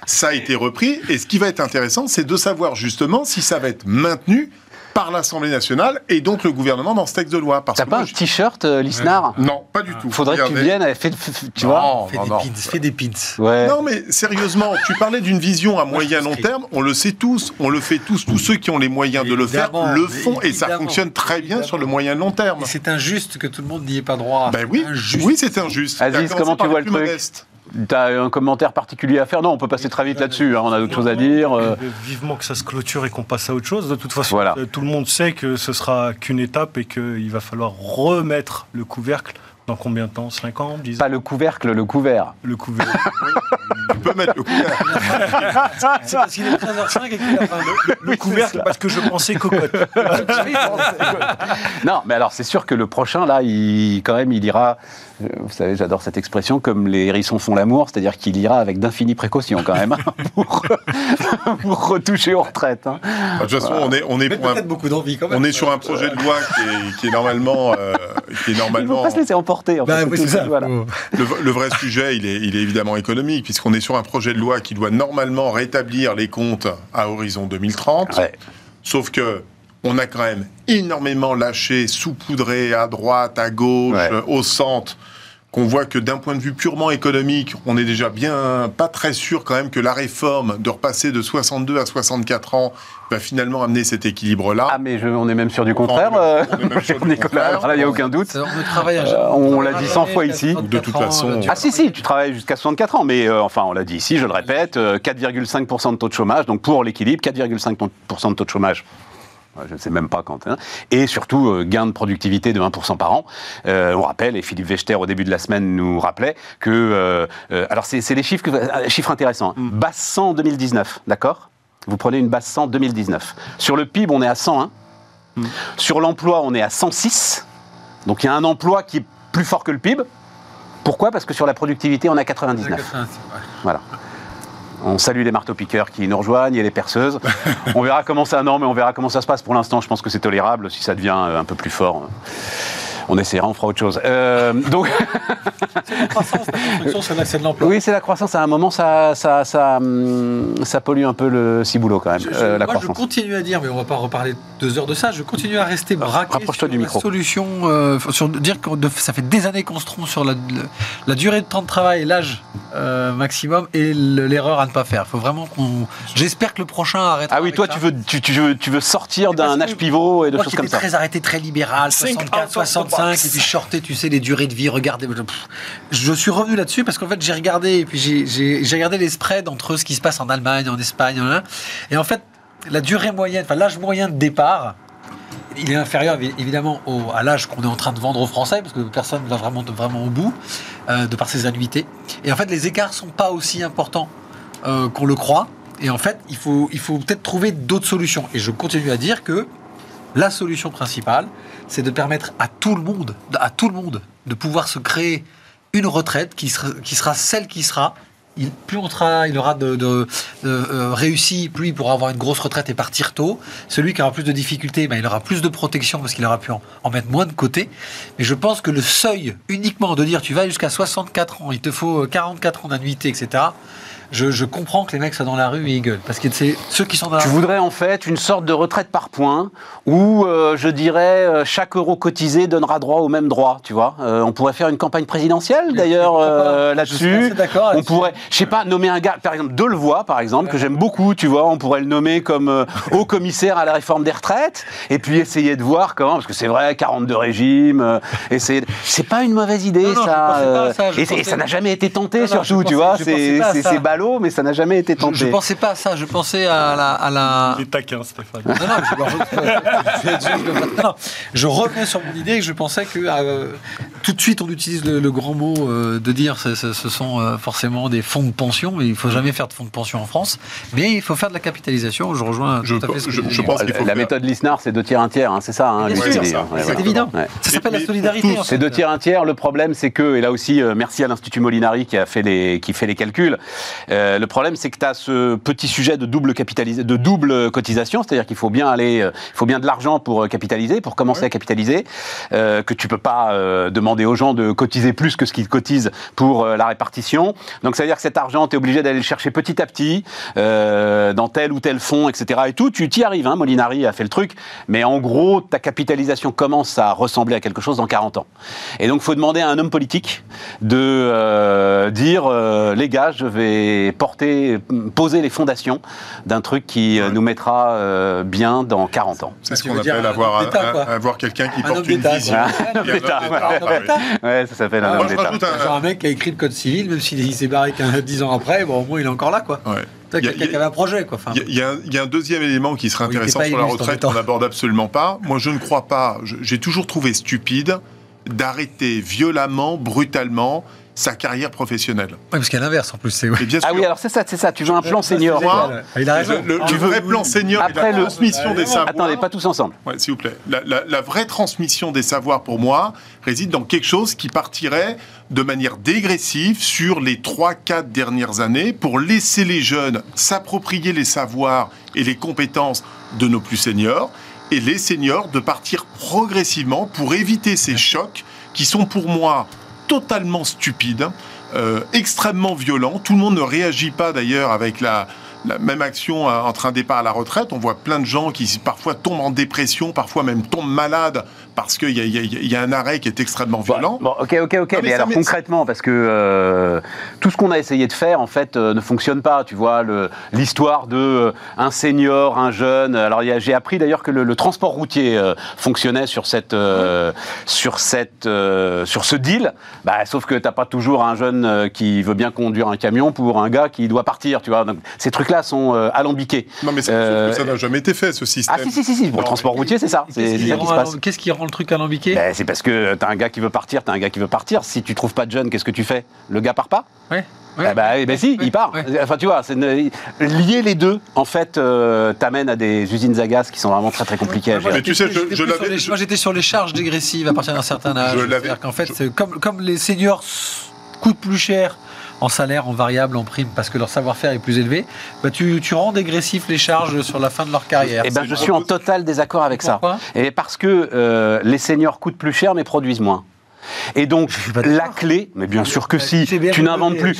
[SPEAKER 3] Ça a été repris. Et ce qui va être intéressant, c'est de savoir justement si ça va être maintenu par l'Assemblée nationale et donc le gouvernement dans ce texte de loi. Parce
[SPEAKER 1] T'as
[SPEAKER 3] que
[SPEAKER 1] pas
[SPEAKER 3] moi,
[SPEAKER 1] un t-shirt, euh, Lisnard
[SPEAKER 3] Non, pas du tout.
[SPEAKER 1] Faudrait que tu
[SPEAKER 3] Regardez.
[SPEAKER 1] viennes. fais- fais- fais- tu vois
[SPEAKER 3] Non,
[SPEAKER 2] Fais
[SPEAKER 3] non,
[SPEAKER 2] des
[SPEAKER 3] non.
[SPEAKER 2] pins, fais des pins.
[SPEAKER 1] Ouais.
[SPEAKER 3] Non, mais sérieusement, tu parlais d'une vision à moyen long terme. On le sait tous, on le fait tous. Tous ceux qui ont les moyens de le faire le font et ça fonctionne très bien sur le moyen long terme.
[SPEAKER 2] Et c'est injuste que tout le monde n'y ait pas droit.
[SPEAKER 3] Ben oui,
[SPEAKER 2] Injuste.
[SPEAKER 3] oui, c'est injuste.
[SPEAKER 1] Aziz, comment tu vois le
[SPEAKER 3] plus
[SPEAKER 1] truc
[SPEAKER 3] modestes.
[SPEAKER 1] T'as un commentaire particulier à faire Non, on peut passer très vite là-dessus. hein, on a d'autres choses à dire. euh.
[SPEAKER 4] Vivement que ça se clôture et qu'on passe à autre chose. De toute façon,
[SPEAKER 1] Voilà.
[SPEAKER 4] euh, tout le monde sait que ce sera qu'une étape et qu'il va falloir remettre le couvercle dans combien de temps? 5 ans 10 ans?
[SPEAKER 1] Pas le couvercle, le couvert.
[SPEAKER 4] Le couvercle.
[SPEAKER 3] Tu peux mettre le couvert.
[SPEAKER 2] C'est parce qu'il est 13h05 et qu'il a faim.
[SPEAKER 4] le couvercle parce que je pensais cocotte.
[SPEAKER 1] Non, mais alors c'est sûr que le prochain, là, il, quand même, il ira. Vous savez, j'adore cette expression, comme les hérissons font l'amour, c'est-à-dire qu'il ira avec d'infinies précautions quand même hein, pour, pour retoucher aux retraites. hein.
[SPEAKER 3] De toute façon, on est, on est, pour un-
[SPEAKER 2] beaucoup d'envie quand même.
[SPEAKER 3] on est sur un projet de loi qui est, qui est normalement, euh, qui est
[SPEAKER 1] Il ne faut
[SPEAKER 3] normalement.
[SPEAKER 1] pas se laisser emporter. En fait,
[SPEAKER 2] Bah, oui,
[SPEAKER 1] tout.
[SPEAKER 2] ça.
[SPEAKER 1] Voilà.
[SPEAKER 3] Le, le vrai sujet, il est, il est évidemment économique, puisqu'on est sur un projet de loi qui doit normalement rétablir les comptes à horizon 2030.
[SPEAKER 1] Ouais.
[SPEAKER 3] Sauf que on a quand même énormément lâché, saupoudré à droite, à gauche,
[SPEAKER 1] Ouais.
[SPEAKER 3] euh, au centre. Qu'on voit que d'un point de vue purement économique, on est déjà bien pas très sûr quand même que la réforme de repasser de 62 à 64 ans va finalement amener cet équilibre-là.
[SPEAKER 1] Ah, mais je- on est même sûr du contraire, euh, Nicolas.
[SPEAKER 3] contraire.
[SPEAKER 1] Alors là, il n'y a aucun doute.
[SPEAKER 2] On travaille
[SPEAKER 1] Euh, on l'a dit 100 fois ici.
[SPEAKER 3] De toute façon-
[SPEAKER 1] Ah si, si, tu travailles jusqu'à 64 ans, mais euh, enfin, on l'a dit ici, je le répète, euh, 4,5% de taux de chômage, donc pour l'équilibre, 4,5% de taux de chômage. Je ne sais même pas quand. hein. Et surtout, euh, gain de productivité de 1% par an. Euh, on rappelle, et Philippe Wechter au début de la semaine nous rappelait, que... euh, alors, c'est les chiffres, que- chiffres intéressants. hein. Basse 100 en 2019, d'accord? Vous prenez une basse 100 en 2019. Sur le PIB, on est à 101. Sur l'emploi, on est à 106. Donc il y a un emploi qui est plus fort que le PIB. Pourquoi? Parce que sur la productivité, on est à 99. Voilà. On salue les marteaux-piqueurs qui nous rejoignent et les perceuses. on verra comment ça, non, mais on verra comment ça se passe. Pour l'instant, je pense que c'est tolérable. Si ça devient euh, un peu plus fort, euh, on essaiera, on fera autre chose. Euh, donc,
[SPEAKER 2] La croissance, la construction, c'est l'accès de l'emploi.
[SPEAKER 1] oui, c'est la croissance. À un moment, ça, ça, ça, hum, ça pollue un peu le ciboulot quand même.
[SPEAKER 2] Je- je-
[SPEAKER 1] euh, la
[SPEAKER 2] moi, je
[SPEAKER 1] croissance.
[SPEAKER 2] continue à dire, mais on va pas reparler deux heures de ça. Je continue à rester braqué
[SPEAKER 1] rapproche-toi
[SPEAKER 2] sur
[SPEAKER 1] du
[SPEAKER 2] la
[SPEAKER 1] micro.
[SPEAKER 2] solution, euh, sur dire que ça fait des années qu'on se trompe sur la, durée de temps de travail, l'âge euh, maximum et le- l'erreur à ne pas faire. Il faut vraiment qu'on. J'espère que le prochain arrête.
[SPEAKER 1] Ah oui, toi, tu veux, tu, tu veux, tu veux sortir d'un âge pivot et de
[SPEAKER 2] Moi
[SPEAKER 1] choses
[SPEAKER 2] qui
[SPEAKER 1] comme ça.
[SPEAKER 2] très arrêté, très libéral,
[SPEAKER 4] Think
[SPEAKER 2] 64,
[SPEAKER 4] out of the
[SPEAKER 2] 65, et puis je sortais, tu sais, les durées de vie, regardez. Je suis revenu là-dessus parce qu'en fait, j'ai regardé, et puis j'ai- regardé les spreads entre ce qui se passe en Allemagne, en Espagne, hein, et en fait, la durée moyenne, enfin l'âge moyen de départ, il est inférieur évi- évidemment au- à l'âge qu'on est en train de vendre aux Français, parce que personne ne va vraiment, vraiment au bout, euh, de par ses annuités. Et en fait, les écarts sont pas aussi importants euh, qu'on le croit. Et en fait, il faut, il faut peut-être trouver d'autres solutions. Et je continue à dire que la solution principale, c'est de permettre à tout le monde, de pouvoir se créer une retraite qui sera, celle qui sera. Plus on il aura de, euh, réussi, plus il pourra avoir une grosse retraite et partir tôt. Celui qui aura plus de difficultés, ben, il aura plus de protection parce qu'il aura pu en, en mettre moins de côté. Mais je pense que le seuil uniquement de dire tu vas jusqu'à 64 ans, il te faut euh, 44 ans d'annuité, etc. je, je comprends que les mecs soient dans la rue et ils gueulent. Parce que c'est ceux qui sont dans la
[SPEAKER 1] Tu voudrais en fait une sorte de retraite par points où euh, je dirais euh, chaque euro cotisé donnera droit au même droit, tu vois. Euh, on pourrait faire une campagne présidentielle d'ailleurs euh, là-dessus.
[SPEAKER 2] d'accord
[SPEAKER 1] On pourrait, je sais pas, nommer un gars, par exemple Delevoye par exemple que j'aime beaucoup, tu vois. On pourrait le nommer comme haut commissaire à la réforme des retraites et puis essayer de voir comment, parce que c'est vrai, 42 régimes, essayer. C'est pas une mauvaise idée
[SPEAKER 2] Non, non, je
[SPEAKER 1] ça.
[SPEAKER 2] pas
[SPEAKER 1] et, ça n'a jamais été tenté
[SPEAKER 2] Non,
[SPEAKER 1] surtout, tu vois. C'est
[SPEAKER 2] à
[SPEAKER 1] ballot, mais ça n'a jamais été
[SPEAKER 2] Je,
[SPEAKER 1] tenté.
[SPEAKER 2] je pensais pas à ça, je pensais à la. À la...
[SPEAKER 4] Il est taquin, Stéphane.
[SPEAKER 2] Non, non, je, je- non, je revenais sur mon idée que je pensais que euh, tout de suite on utilise le, le grand mot euh, de dire ce, ce- ce sont euh, forcément des fonds de pension, mais il faut jamais faire de fonds de pension en France, mais il faut faire de la capitalisation. Je rejoins
[SPEAKER 3] Je-
[SPEAKER 2] tout à fait ce que
[SPEAKER 3] je- je pense qu'il faut
[SPEAKER 1] la
[SPEAKER 3] faire-
[SPEAKER 1] méthode Lisnard, c'est deux tiers, un tiers, hein, c'est ça, hein,
[SPEAKER 3] c'est
[SPEAKER 1] ouais,
[SPEAKER 2] évident.
[SPEAKER 1] Ouais.
[SPEAKER 2] Ça s'appelle la solidarité.
[SPEAKER 1] C'est deux tiers, un tiers. Le problème, c'est que, et là aussi, euh, merci à l'Institut Molinari qui a fait les, qui fait les calculs. Euh, le problème, c'est que tu as ce petit sujet de double capitalisation, de double cotisation, c'est-à-dire qu'il faut bien aller, euh, il faut bien de l'argent pour euh, capitaliser, pour commencer à capitaliser, euh, que tu peux pas demander aux gens de cotiser plus que ce qu'ils cotisent pour la répartition. Donc, ça veut dire que cet argent, tu es obligé d'aller le chercher petit à petit dans tel ou tel fonds, etc. Et tout, tu t'y arrives. Hein, Molinari a fait le truc, mais en gros, ta capitalisation commence à ressembler à quelque chose dans 40 ans. Et donc, il faut demander à un homme politique de dire les gars, je vais porter, poser les fondations d'un truc qui euh, nous mettra euh, bien dans 40 ans.
[SPEAKER 3] C'est ce qu'on appelle
[SPEAKER 2] un
[SPEAKER 3] avoir, avoir quelqu'un qui
[SPEAKER 2] Un
[SPEAKER 3] porte
[SPEAKER 2] homme
[SPEAKER 3] une
[SPEAKER 2] d'État,
[SPEAKER 3] vision.
[SPEAKER 1] quoi. Un homme d'État,
[SPEAKER 3] homme
[SPEAKER 1] ouais.
[SPEAKER 3] d'État,
[SPEAKER 2] Un homme d'État.
[SPEAKER 1] Ouais, ça s'appelle un
[SPEAKER 2] Ah,
[SPEAKER 1] homme d'État.
[SPEAKER 3] un-
[SPEAKER 2] Genre un mec qui a écrit le code civil, même s'il s'est barré qu'un 10 ans après, bon, au moins il est encore là, quoi.
[SPEAKER 3] Ouais. Il y a- y a-
[SPEAKER 2] un projet, quoi. Enfin,
[SPEAKER 3] Il y, a- il y a un- deuxième élément qui serait intéressant sur la retraite qu'on n'aborde absolument pas. Moi, je ne crois pas, j'ai toujours trouvé stupide d'arrêter violemment, brutalement sa carrière professionnelle.
[SPEAKER 2] Ouais, parce qu'il y a l'inverse en plus, c'est.
[SPEAKER 3] Et bien
[SPEAKER 1] Ah oui, alors c'est ça, c'est ça. Tu veux un plan senior.
[SPEAKER 3] moi,
[SPEAKER 2] il a raison.
[SPEAKER 3] le, le- le
[SPEAKER 2] oui,
[SPEAKER 3] vrai
[SPEAKER 2] oui,
[SPEAKER 3] plan
[SPEAKER 2] oui.
[SPEAKER 3] senior et
[SPEAKER 1] Après,
[SPEAKER 3] la
[SPEAKER 1] le-
[SPEAKER 3] transmission des savoirs.
[SPEAKER 1] Attendez, pas tous ensemble.
[SPEAKER 3] Ouais, s'il vous plaît. La, la- la vraie transmission des savoirs, pour moi, réside dans quelque chose qui partirait de manière dégressive sur les 3-4 dernières années pour laisser les jeunes s'approprier les savoirs et les compétences de nos plus seniors et les seniors de partir progressivement pour éviter ces chocs qui sont pour moi totalement stupides, euh, extrêmement violents. Tout le monde ne réagit pas d'ailleurs avec la, la même action euh, entre un départ à la retraite. On voit plein de gens qui parfois tombent en dépression, parfois même tombent malades parce qu'il y, a- y y un arrêt qui est extrêmement violent.
[SPEAKER 1] Bon, ok, ok, ok.
[SPEAKER 3] Non, mais
[SPEAKER 1] mais alors
[SPEAKER 3] met-
[SPEAKER 1] concrètement, parce que euh, tout ce qu'on a essayé de faire, en fait, euh, ne fonctionne pas. Tu vois, l'histoire de euh, un senior, un jeune. Alors, j'ai appris d'ailleurs que le, le transport routier fonctionnait sur cette, sur cette, sur ce deal. Bah, sauf que t'as pas toujours un jeune qui veut bien conduire un camion pour un gars qui doit partir. Tu vois, donc ces trucs-là sont euh, alambiqués.
[SPEAKER 3] Non, mais ça,
[SPEAKER 1] Euh,
[SPEAKER 3] que ça n'a jamais été fait, ce système.
[SPEAKER 1] Ah si si si, si. pour le transport routier, c'est ça.
[SPEAKER 2] Qu'est-ce qui, rend, qui le truc alambiqué?
[SPEAKER 1] Ben, c'est parce que t'as un gars qui veut partir, t'as un gars qui veut partir. Si tu trouves pas de jeune, qu'est-ce que tu fais? Le gars part pas?
[SPEAKER 2] Ouais.
[SPEAKER 1] Eh ben, eh ben si,
[SPEAKER 2] Ouais,
[SPEAKER 1] il part.
[SPEAKER 2] ouais.
[SPEAKER 1] Enfin, tu vois, une- lier les deux, en fait, euh, t'amène à des usines à gaz qui sont vraiment très très compliquées à gérer.
[SPEAKER 3] Mais tu sais, je-
[SPEAKER 2] j'étais
[SPEAKER 3] je
[SPEAKER 2] les- Moi, j'étais sur les charges dégressives à partir d'un certain âge.
[SPEAKER 3] Je l'avais-
[SPEAKER 2] C'est-à-dire qu'en fait,
[SPEAKER 3] je-
[SPEAKER 2] comme, comme les seniors coûtent plus cher en salaire, en variable, en prime, parce que leur savoir-faire est plus élevé, bah, tu, tu rends dégressif les charges sur la fin de leur carrière.
[SPEAKER 1] Eh ben, je suis en total désaccord avec ça. Et parce que euh, les seniors coûtent plus cher mais produisent moins. Et donc, la clé, mais bien sûr que si,
[SPEAKER 2] Chez BMW,
[SPEAKER 1] tu n'inventes plus.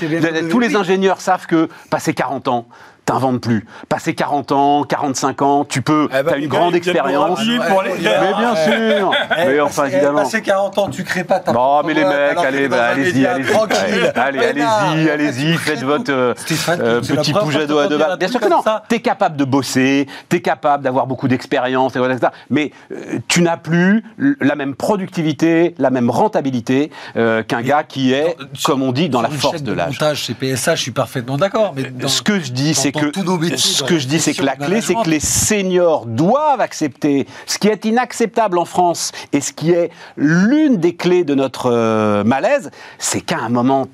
[SPEAKER 1] Tous les ingénieurs savent que, passé 40 ans, t'inventes plus. Passé 40 ans, 45 ans, tu peux,
[SPEAKER 4] Eh ben,
[SPEAKER 1] t'as une grande expérience. Mais bien sûr Mais enfin,
[SPEAKER 2] passé-
[SPEAKER 1] évidemment.
[SPEAKER 2] Passé 40 ans, tu crées pas ta
[SPEAKER 1] Non, mais les
[SPEAKER 2] boîte,
[SPEAKER 1] mecs, allez, bah, allez-y, allez-y, allez-y, faites votre euh, euh, petit
[SPEAKER 2] première
[SPEAKER 1] pouget
[SPEAKER 2] fois que
[SPEAKER 1] de, de
[SPEAKER 2] j'entends dire un
[SPEAKER 1] Bien sûr que non, t'es capable de bosser, t'es capable d'avoir beaucoup d'expérience, etc. mais euh, tu n'as plus la même productivité, la même rentabilité euh, qu'un gars qui est, comme on dit, dans la force de l'âge.
[SPEAKER 2] montage chez PSA, je suis parfaitement d'accord.
[SPEAKER 1] Ce que je dis, c'est que
[SPEAKER 2] tous nos métiers,
[SPEAKER 1] ce que je dis, c'est que la clé, c'est que les seniors doivent accepter ce qui est inacceptable en France et ce qui est l'une des clés de notre euh, malaise, c'est qu'à un moment,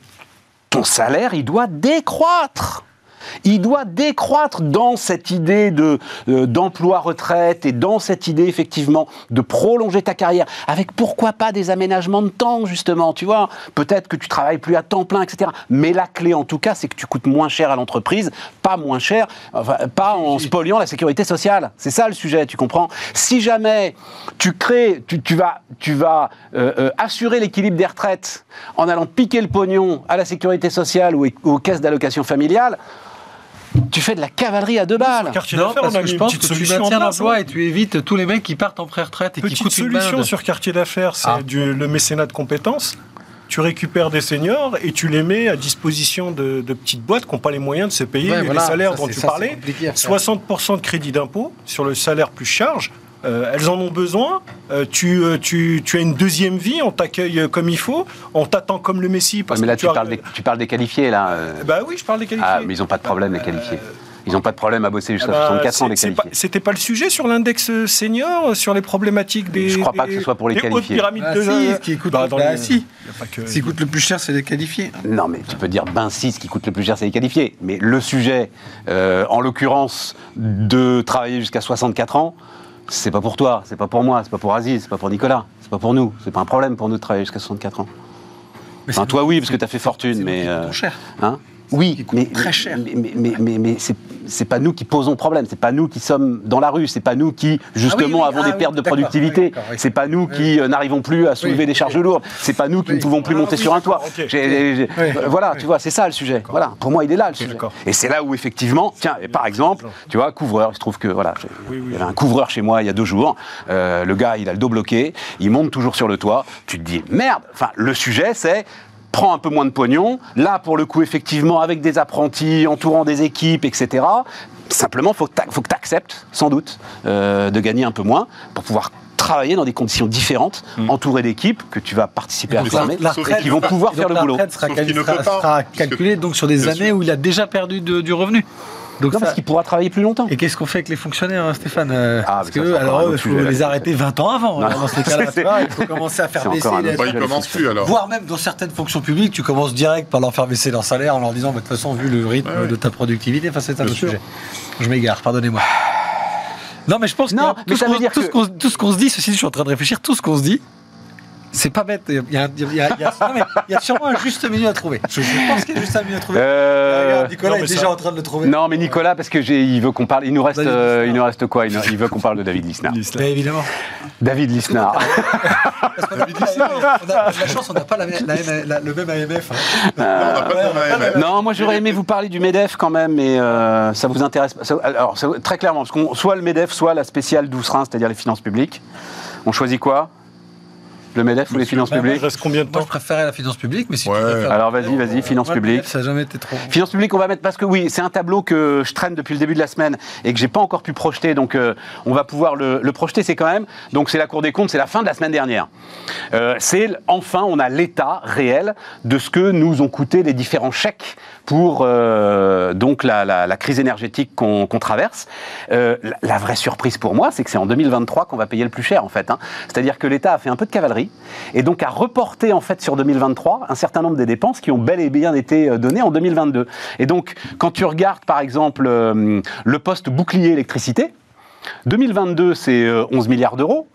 [SPEAKER 1] ton salaire, il doit décroître. Il doit décroître dans cette idée de euh, d'emploi retraite et dans cette idée effectivement de prolonger ta carrière avec pourquoi pas des aménagements de temps justement, tu vois. Peut-être que tu travailles plus à temps plein, etc. Mais la clé en tout cas, c'est que tu coûtes moins cher à l'entreprise, pas moins cher, enfin, pas en spoliant la sécurité sociale. C'est ça le sujet, tu comprends Si jamais tu crées, tu, tu vas, tu vas euh, euh, assurer l'équilibre des retraites en allant piquer le pognon à la sécurité sociale ou aux caisses d'allocation familiale, tu fais de la cavalerie à deux balles.
[SPEAKER 4] Quartier
[SPEAKER 2] Non,
[SPEAKER 4] d'affaires,
[SPEAKER 2] parce
[SPEAKER 4] on a
[SPEAKER 2] que je
[SPEAKER 4] une
[SPEAKER 2] pense que tu maintiens l'emploi
[SPEAKER 4] hein.
[SPEAKER 2] et tu évites tous les mecs qui partent en pré-retraite et qui
[SPEAKER 4] Petite
[SPEAKER 2] coûtent une
[SPEAKER 4] solution
[SPEAKER 2] blinde.
[SPEAKER 4] sur quartier d'affaires, c'est
[SPEAKER 2] Ah.
[SPEAKER 4] le mécénat de compétences. Tu récupères des seniors et tu les mets à disposition de, de petites boîtes qui n'ont pas les moyens de se payer
[SPEAKER 2] Ouais,
[SPEAKER 4] les
[SPEAKER 2] voilà,
[SPEAKER 4] salaires
[SPEAKER 2] ça,
[SPEAKER 4] dont tu
[SPEAKER 2] ça,
[SPEAKER 4] parlais.
[SPEAKER 2] compliqué à faire.
[SPEAKER 4] 60% de crédit d'impôt sur le salaire plus charge. Euh, elles en ont besoin. Euh, tu, euh, tu, tu as une deuxième vie, on t'accueille comme il faut, on t'attend comme le Messie. Parce
[SPEAKER 1] mais là,
[SPEAKER 4] que
[SPEAKER 1] tu
[SPEAKER 4] as-
[SPEAKER 1] parles, des, tu parles des qualifiés, là. euh.
[SPEAKER 4] Bah oui, je parle des qualifiés.
[SPEAKER 1] Ah, mais ils n'ont pas de problème, les qualifiés. Ils n'ont pas de problème à bosser
[SPEAKER 4] Ah
[SPEAKER 1] jusqu'à
[SPEAKER 4] bah,
[SPEAKER 1] 64 ans,
[SPEAKER 4] c'est-
[SPEAKER 1] les
[SPEAKER 4] c'est pas-
[SPEAKER 1] qualifiés.
[SPEAKER 4] C'était pas le sujet sur l'index senior, sur les problématiques des.
[SPEAKER 1] Je crois pas
[SPEAKER 4] des-
[SPEAKER 1] que ce soit pour les qualifiés.
[SPEAKER 4] pyramides
[SPEAKER 2] Ah,
[SPEAKER 4] de
[SPEAKER 2] si, ce qui coûte-
[SPEAKER 4] bah, dans
[SPEAKER 2] bah,
[SPEAKER 4] les-
[SPEAKER 2] si.
[SPEAKER 4] que-
[SPEAKER 2] Ce qui coûte le plus cher, c'est les qualifiés.
[SPEAKER 1] Non, mais tu peux dire, ben si, ce qui coûte le plus cher, c'est les qualifiés. Mais le sujet, euh, en l'occurrence, de travailler jusqu'à 64 ans, c'est pas pour toi, c'est pas pour moi, c'est pas pour Aziz, c'est pas pour Nicolas, c'est pas pour nous. C'est pas un problème pour nous de travailler jusqu'à 64 ans.
[SPEAKER 2] Mais
[SPEAKER 1] Enfin, toi, oui, parce que tu as fait fortune, mais. euh,
[SPEAKER 2] cher.
[SPEAKER 1] hein? Oui, mais,
[SPEAKER 2] très cher.
[SPEAKER 1] mais, mais, mais, mais- mais c'est, pas nous qui posons problème, c'est pas nous qui sommes dans la rue, c'est pas nous qui, justement,
[SPEAKER 2] oui,
[SPEAKER 1] avons
[SPEAKER 2] ah
[SPEAKER 1] des
[SPEAKER 2] oui,
[SPEAKER 1] pertes de productivité, c'est pas nous qui euh, n'arrivons plus à soulever des charges lourdes, c'est pas nous qui ne pouvons plus
[SPEAKER 4] Ah,
[SPEAKER 1] monter sur un toit. euh, voilà, tu vois, c'est ça le sujet. Voilà, pour moi, il est là le sujet. Et c'est là où, effectivement, tiens, par exemple, tu vois, couvreur, il se trouve que, voilà, il y avait un couvreur chez moi il y a deux jours, euh, le gars, il a le dos bloqué, il monte toujours sur le toit, tu te dis, merde, enfin, le sujet, c'est prends un peu moins de pognon. Là, pour le coup, effectivement, avec des apprentis, entourant des équipes, etc. Simplement, faut que t'a- faut que tu acceptes, sans doute, euh, de gagner un peu moins pour pouvoir travailler dans des conditions différentes, entouré d'équipes que tu vas participer à former
[SPEAKER 2] la
[SPEAKER 1] et qui vont pouvoir faire le
[SPEAKER 2] la
[SPEAKER 1] boulot.
[SPEAKER 2] retraite sera, cal- calculée donc sur des années
[SPEAKER 3] sûr.
[SPEAKER 2] où il a déjà perdu de- du revenu. Donc
[SPEAKER 1] Non,
[SPEAKER 2] ça-
[SPEAKER 1] parce qu'il pourra travailler plus longtemps.
[SPEAKER 2] Et qu'est-ce qu'on fait avec les fonctionnaires, hein, Stéphane Euh,
[SPEAKER 1] Ah,
[SPEAKER 2] Parce que, alors, il faut les arrêter 20 ans avant.
[SPEAKER 1] Non.
[SPEAKER 2] alors, Dans ces cas-là, tu vois, il faut commencer à faire baisser les
[SPEAKER 3] Bah,
[SPEAKER 1] sujet.
[SPEAKER 3] il commence plus alors.
[SPEAKER 2] Voire même dans certaines fonctions publiques, tu commences direct par leur faire baisser leur salaire en leur disant, bah, de toute façon, vu le rythme
[SPEAKER 3] Ouais, ouais.
[SPEAKER 2] de ta productivité, enfin, c'est un autre sujet. Je m'égare, pardonnez-moi. Non, mais je pense
[SPEAKER 1] Non,
[SPEAKER 2] que
[SPEAKER 1] mais
[SPEAKER 2] tout, ce
[SPEAKER 1] ça veut
[SPEAKER 2] qu'on-
[SPEAKER 1] dire
[SPEAKER 2] tout
[SPEAKER 1] que-
[SPEAKER 2] ce qu'on tout ce qu'on se dit, ceci dit, je suis en train de réfléchir, tout ce qu'on se dit, c'est pas bête. Il y a, il y a- il y a- il y a- non, mais il y a sûrement un juste milieu à trouver. Je, je pense qu'il y a juste un milieu à trouver.
[SPEAKER 1] Euh,
[SPEAKER 2] Regarde, Nicolas
[SPEAKER 4] non,
[SPEAKER 2] est déjà en train de le trouver.
[SPEAKER 1] Non, mais Nicolas, parce que j'ai, il veut qu'on parle. Il nous reste,
[SPEAKER 2] David
[SPEAKER 1] euh, il nous reste quoi? Il, il veut qu'on parle de David Lisnard.
[SPEAKER 2] Mais évidemment.
[SPEAKER 1] David Lisnard.
[SPEAKER 2] Parce qu'on a- la chance, on n'a pas la, la- la- le même AMF. hein.
[SPEAKER 3] Non, on n'a pas de même AMF.
[SPEAKER 1] Non, moi j'aurais aimé vous parler du MEDEF quand même, mais euh, ça vous intéresse pas. Ça- alors, ça- très clairement, parce qu'on, soit le MEDEF, soit la spéciale 12 reins, c'est-à-dire les finances publiques. On choisit quoi? Le MEDEF ou les finances
[SPEAKER 2] bah,
[SPEAKER 1] publiques
[SPEAKER 4] reste combien de
[SPEAKER 2] Moi,
[SPEAKER 4] temps
[SPEAKER 2] je préférais la finance publique, mais si
[SPEAKER 3] Ouais.
[SPEAKER 2] tu préfères-
[SPEAKER 1] Alors, vas-y, vas-y, finances
[SPEAKER 2] Moi, le
[SPEAKER 1] publiques.
[SPEAKER 2] PF, Ça n'a jamais été trop.
[SPEAKER 1] Finances publiques, on va mettre parce que oui, c'est un tableau que je traîne depuis le début de la semaine et que j'ai pas encore pu projeter, donc euh, on va pouvoir le, le projeter. C'est quand même donc c'est la Cour des comptes, c'est la fin de la semaine dernière. Euh, c'est enfin on a l'état réel de ce que nous ont coûté les différents chèques pour euh, donc la, crise énergétique qu'on traverse. Euh, la, vraie surprise pour moi, c'est que c'est en 2023 qu'on va payer le plus cher en fait. hein. C'est-à-dire que l'État a fait un peu de cavalerie et donc a reporté en fait sur 2023 un certain nombre des dépenses qui ont bel et bien été euh, données en 2022. Et donc quand tu regardes par exemple le poste bouclier électricité, 2022 c'est euh, 11 milliards d'euros.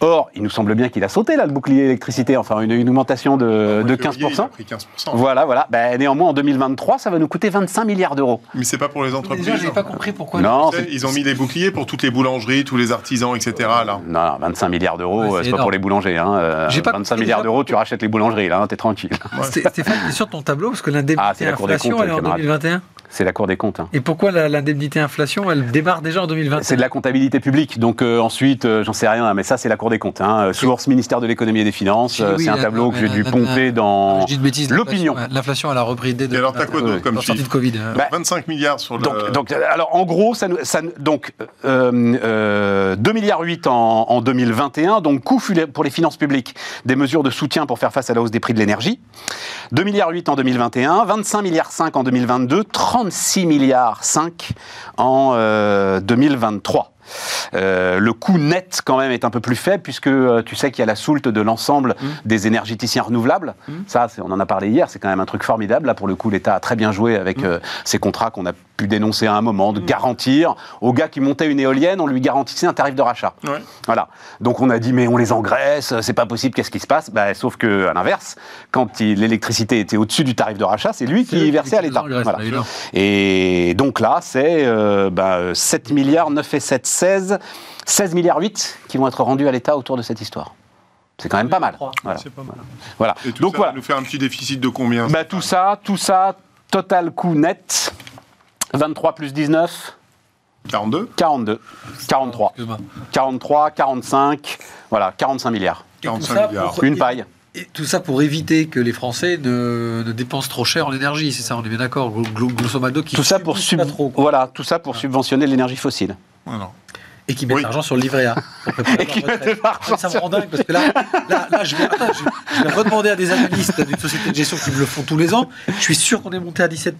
[SPEAKER 1] Or, il nous semble bien qu'il a sauté là le bouclier électricité, enfin une, une augmentation de, de
[SPEAKER 3] Mois février, il a
[SPEAKER 1] 15%.
[SPEAKER 3] pris 15%.
[SPEAKER 1] Voilà, voilà. Ben, néanmoins, en 2023, ça va nous coûter 25 milliards d'euros.
[SPEAKER 3] Mais c'est pas pour les entreprises.
[SPEAKER 2] Déjà, j'ai
[SPEAKER 3] hein.
[SPEAKER 2] pas compris pourquoi.
[SPEAKER 1] Non,
[SPEAKER 3] Ils ont mis des boucliers pour toutes les boulangeries, tous les artisans, etc. Là.
[SPEAKER 1] non, non, 25 milliards d'euros,
[SPEAKER 2] Ouais, c'est
[SPEAKER 1] euh, c'est pas pour les boulangers. Hein. euh,
[SPEAKER 2] J'ai pas
[SPEAKER 1] 25
[SPEAKER 2] compris
[SPEAKER 1] milliards d'euros, tu rachètes les boulangeries, là, hein, t'es tranquille.
[SPEAKER 2] Sté- Stéphane, tu es sur ton tableau parce que l'indemnité
[SPEAKER 1] Ah,
[SPEAKER 2] inflation, elle est en
[SPEAKER 1] camarade.
[SPEAKER 2] 2021.
[SPEAKER 1] C'est la Cour des comptes. hein.
[SPEAKER 2] Et pourquoi l'indemnité inflation, elle démarre déjà en 2021
[SPEAKER 1] C'est de la comptabilité publique, donc euh, ensuite, euh, j'en sais rien, mais ça, c'est la Cour des comptes. Hein. Euh, Source ministère de l'économie et des finances,
[SPEAKER 2] Oui,
[SPEAKER 1] euh, c'est un
[SPEAKER 2] la-
[SPEAKER 1] tableau
[SPEAKER 2] la-
[SPEAKER 1] que j'ai dû pomper
[SPEAKER 2] la-
[SPEAKER 1] dans
[SPEAKER 2] de
[SPEAKER 1] l'opinion.
[SPEAKER 2] l'inflation- elle a repris dès
[SPEAKER 3] Et alors, t'as quoi d'autre comme
[SPEAKER 2] en sortie de Covid. hein.
[SPEAKER 1] Bah,
[SPEAKER 3] 25 milliards sur le.
[SPEAKER 1] Donc, donc, euh, alors en gros, ça, donc euh, euh, 2 milliards 8 en, en 2021, donc coût pour les finances publiques des mesures de soutien pour faire face à la hausse des prix de l'énergie. 2 milliards 8 en 2021, 25 milliards 5 en 2022, 36 milliards 5 en euh, 2023. Euh, le coût net, quand même, est un peu plus faible, puisque euh, tu sais qu'il y a la soulte de l'ensemble
[SPEAKER 2] Mmh.
[SPEAKER 1] des énergéticiens renouvelables. Ça, c'est- on en a parlé hier, c'est quand même un truc formidable. Là, pour le coup, l'État a très bien joué avec
[SPEAKER 2] Mmh.
[SPEAKER 1] euh, ces contrats qu'on a pu dénoncer à un moment, de garantir au gars qui montait une éolienne, on lui garantissait un tarif de rachat.
[SPEAKER 3] Ouais.
[SPEAKER 1] Voilà. Donc on a dit mais on les engraisse, c'est pas possible, qu'est-ce qui se passe? Bah, Sauf que à l'inverse, quand l'électricité était au-dessus du tarif de rachat, c'est lui qui versait à l'État. Voilà. Et donc là, c'est bah, 7 milliards, 9 et 7, 16, 16 milliards 8 qui vont être rendus à l'État autour de cette histoire. C'est quand même pas mal. Voilà.
[SPEAKER 4] C'est pas mal.
[SPEAKER 1] Voilà.
[SPEAKER 3] Et tout
[SPEAKER 1] Donc
[SPEAKER 3] ça
[SPEAKER 1] voilà.
[SPEAKER 3] va nous faire un petit déficit de combien
[SPEAKER 1] Bah, tout ça, tout ça, total coût net, 23 plus 19,
[SPEAKER 3] 42
[SPEAKER 1] 42, 43.
[SPEAKER 2] Excuse-moi.
[SPEAKER 1] 43, 45, voilà, 45 milliards.
[SPEAKER 2] Et tout
[SPEAKER 3] 45
[SPEAKER 2] ça
[SPEAKER 3] milliards.
[SPEAKER 2] pour-
[SPEAKER 1] Une paille.
[SPEAKER 2] Et tout ça pour éviter que les Français ne, ne dépensent trop cher en énergie, c'est ça, on est bien d'accord, grosso modo, qui
[SPEAKER 1] Tout ça pour
[SPEAKER 2] subissent pas
[SPEAKER 1] sub-
[SPEAKER 2] trop, quoi.
[SPEAKER 1] voilà, tout ça pour subventionner l'énergie fossile.
[SPEAKER 2] Et qui mettent
[SPEAKER 3] Oui.
[SPEAKER 2] l'argent sur le livret A.
[SPEAKER 1] Et qui mettent l'argent
[SPEAKER 2] Ça me rend dingue parce que là, là, là, je, vais, attends, je- je vais redemander à des analystes d'une société de gestion qui me le font tous les ans. Je suis sûr qu'on est monté à 17%.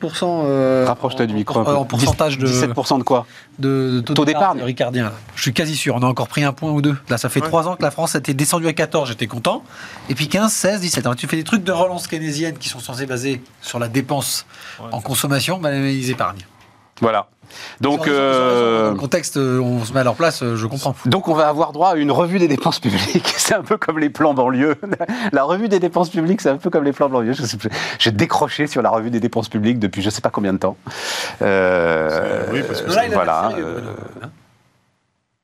[SPEAKER 2] euh,
[SPEAKER 1] Rapproche-toi du micro.
[SPEAKER 2] En,
[SPEAKER 1] un peu.
[SPEAKER 2] en pourcentage de,
[SPEAKER 1] 17% de quoi
[SPEAKER 2] de, de
[SPEAKER 1] Taux d'épargne.
[SPEAKER 2] ricardien. Je suis quasi sûr. On a encore pris un point ou deux. Là, ça fait trois ans que la France était descendue à 14. J'étais content. Et puis 15, 16, 17. Alors, tu fais des trucs de relance keynésienne qui sont censés baser sur la dépense
[SPEAKER 4] Ouais.
[SPEAKER 2] en consommation, bah, ils épargnent.
[SPEAKER 1] Voilà. Donc, euh,
[SPEAKER 2] Dans le contexte, euh, on se met à leur place, euh, je comprends.
[SPEAKER 1] donc on va avoir droit à une revue des dépenses publiques. C'est un peu comme les plans banlieue. La revue des dépenses publiques, c'est un peu comme les plans banlieue. J'ai décroché sur la revue des dépenses publiques depuis je sais pas combien de temps. Euh,
[SPEAKER 3] oui, parce que
[SPEAKER 2] Là, il a l'air
[SPEAKER 1] voilà.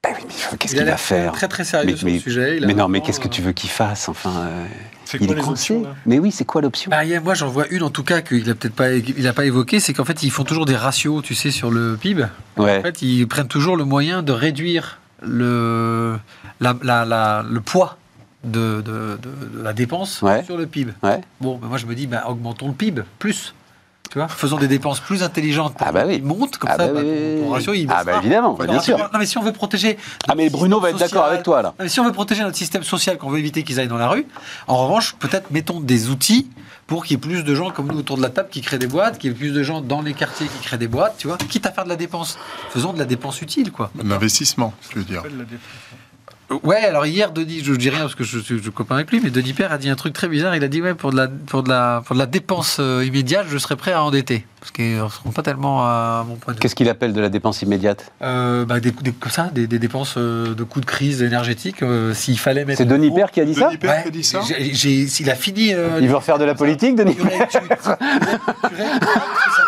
[SPEAKER 1] ben oui, mais qu'est-ce qu'il va faire
[SPEAKER 2] très très sérieux
[SPEAKER 1] mais,
[SPEAKER 2] sur
[SPEAKER 1] mais-
[SPEAKER 2] le sujet. Il
[SPEAKER 1] mais non, mais qu'est-ce que tu veux qu'il fasse Enfin, euh, il est coincé. Mais oui, c'est quoi l'option?
[SPEAKER 2] Bah, moi, j'en vois une en tout cas qu'il a peut-être pas, il a pas évoqué, c'est qu'en fait, ils font toujours des ratios, tu sais, sur le PIB.
[SPEAKER 1] Ouais.
[SPEAKER 2] En fait, ils prennent toujours le moyen de réduire le, la, la- la- le poids de, de- de- de la dépense
[SPEAKER 1] Ouais.
[SPEAKER 2] sur le PIB.
[SPEAKER 1] Ouais.
[SPEAKER 2] Bon, ben moi, je me dis, bah, augmentons le PIB plus. Tu vois, faisons des dépenses plus intelligentes. pour
[SPEAKER 1] Ah bah oui.
[SPEAKER 2] qu'il monte comme
[SPEAKER 1] Ah
[SPEAKER 2] ça,
[SPEAKER 1] bah
[SPEAKER 2] bah,
[SPEAKER 1] oui,
[SPEAKER 2] ratio, il
[SPEAKER 1] Ah bah évidemment, bien sûr.
[SPEAKER 2] Non, mais si on veut protéger.
[SPEAKER 1] Ah mais Bruno va être d'accord
[SPEAKER 2] social-
[SPEAKER 1] avec toi là.
[SPEAKER 2] non, mais si on veut protéger notre système social, qu'on veut éviter qu'ils aillent dans la rue, en revanche, peut-être mettons des outils pour qu'il y ait plus de gens comme nous autour de la table qui créent des boîtes, qu'il y ait plus de gens dans les quartiers qui créent des boîtes, tu vois, quitte à faire de la dépense. Faisons de la dépense utile, quoi.
[SPEAKER 3] L'investissement, je veux dire.
[SPEAKER 2] Ouais, alors hier, Denis, je dis rien parce que je suis je copain avec lui, mais Denis Père a dit un truc très bizarre. Il a dit, ouais, pour de la, pour de la, pour de la dépense euh, immédiate, je serais prêt à endetter. Parce qu'ils ne seront pas tellement à mon point de vue.
[SPEAKER 1] Qu'est-ce qu'il appelle de la dépense immédiate?
[SPEAKER 2] Euh, bah, des, des- comme ça, des, des dépenses euh, de coûts de crise énergétique, euh, s'il fallait mettre.
[SPEAKER 1] C'est Denis Père qui a dit ça?
[SPEAKER 3] Père
[SPEAKER 2] Ouais,
[SPEAKER 3] qui a dit ça?
[SPEAKER 2] Il a fini. euh,
[SPEAKER 1] Il veut refaire de la politique, Denis
[SPEAKER 2] tu- tu- tu- tu- tu- ça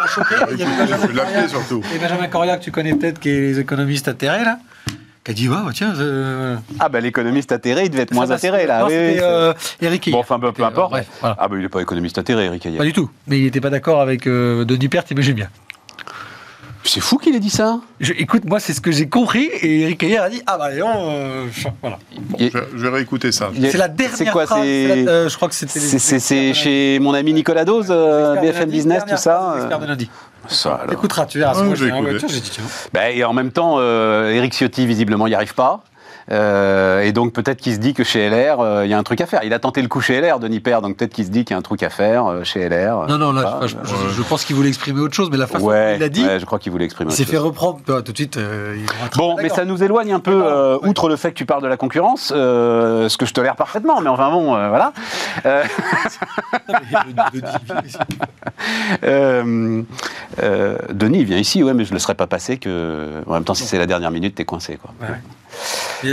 [SPEAKER 2] m'a choqué. Il y avait
[SPEAKER 3] Je
[SPEAKER 2] Benjamin
[SPEAKER 3] surtout.
[SPEAKER 2] et Benjamin Corriac, que tu connais peut-être, qui est les économistes atterrés, là, qui a dit Ouais, bah, tiens. euh,
[SPEAKER 1] Ah bah l'économiste atterré, il devait être moins atterré là.
[SPEAKER 2] non,
[SPEAKER 1] oui,
[SPEAKER 2] euh, Eric
[SPEAKER 1] Bon, enfin, peu- peu
[SPEAKER 2] euh,
[SPEAKER 1] importe.
[SPEAKER 2] bref, voilà.
[SPEAKER 1] Ah bah il n'est pas économiste atterré, Eric Ayer.
[SPEAKER 2] Pas du tout. Mais il n'était pas d'accord avec euh, Denis Père, t'imagines bien.
[SPEAKER 1] C'est fou qu'il ait dit ça.
[SPEAKER 2] Je- écoute, moi, c'est ce que j'ai compris. Et Eric Ayer a dit Ah, bah, allez, on, euh, voilà.
[SPEAKER 1] Il-
[SPEAKER 3] Je, je vais réécouter ça.
[SPEAKER 2] C'est la dernière
[SPEAKER 1] C'est quoi
[SPEAKER 2] phrase. La- euh, je crois que c'était. les-
[SPEAKER 1] c'est- chez mon ami Nicolas Dose, euh, BFM
[SPEAKER 2] lundi,
[SPEAKER 1] Business,
[SPEAKER 2] dernière
[SPEAKER 1] tout ça. Ça alors.
[SPEAKER 2] Écoutera, tu verras. Voiture, j'ai dit tiens.
[SPEAKER 1] Bah, et en même temps, euh, Eric Ciotti, visiblement, n'y arrive pas. Euh, et donc peut-être qu'il se dit que chez LR, euh, il y a un truc à faire. Il a tenté le coup chez LR, Denis Père, donc peut-être qu'il se dit qu'il y a un truc à faire euh, chez LR.
[SPEAKER 2] Non, non, là, je, je- je pense qu'il voulait exprimer autre chose, mais la façon
[SPEAKER 1] ouais,
[SPEAKER 2] dont il l'a dit,
[SPEAKER 1] ouais, je crois qu'il voulait exprimer.
[SPEAKER 2] il s'est
[SPEAKER 1] chose.
[SPEAKER 2] fait reprendre euh, tout de suite. il
[SPEAKER 1] Bon, mais ça nous éloigne un peu, outre le fait que tu parles de la concurrence, ce que je tolère parfaitement, mais enfin bon, voilà.
[SPEAKER 2] De- de- de-
[SPEAKER 1] Denis, il vient ici, ouais, mais je ne le laisserai pas passer que. En même temps, si c'est la dernière minute, t'es coincé, quoi.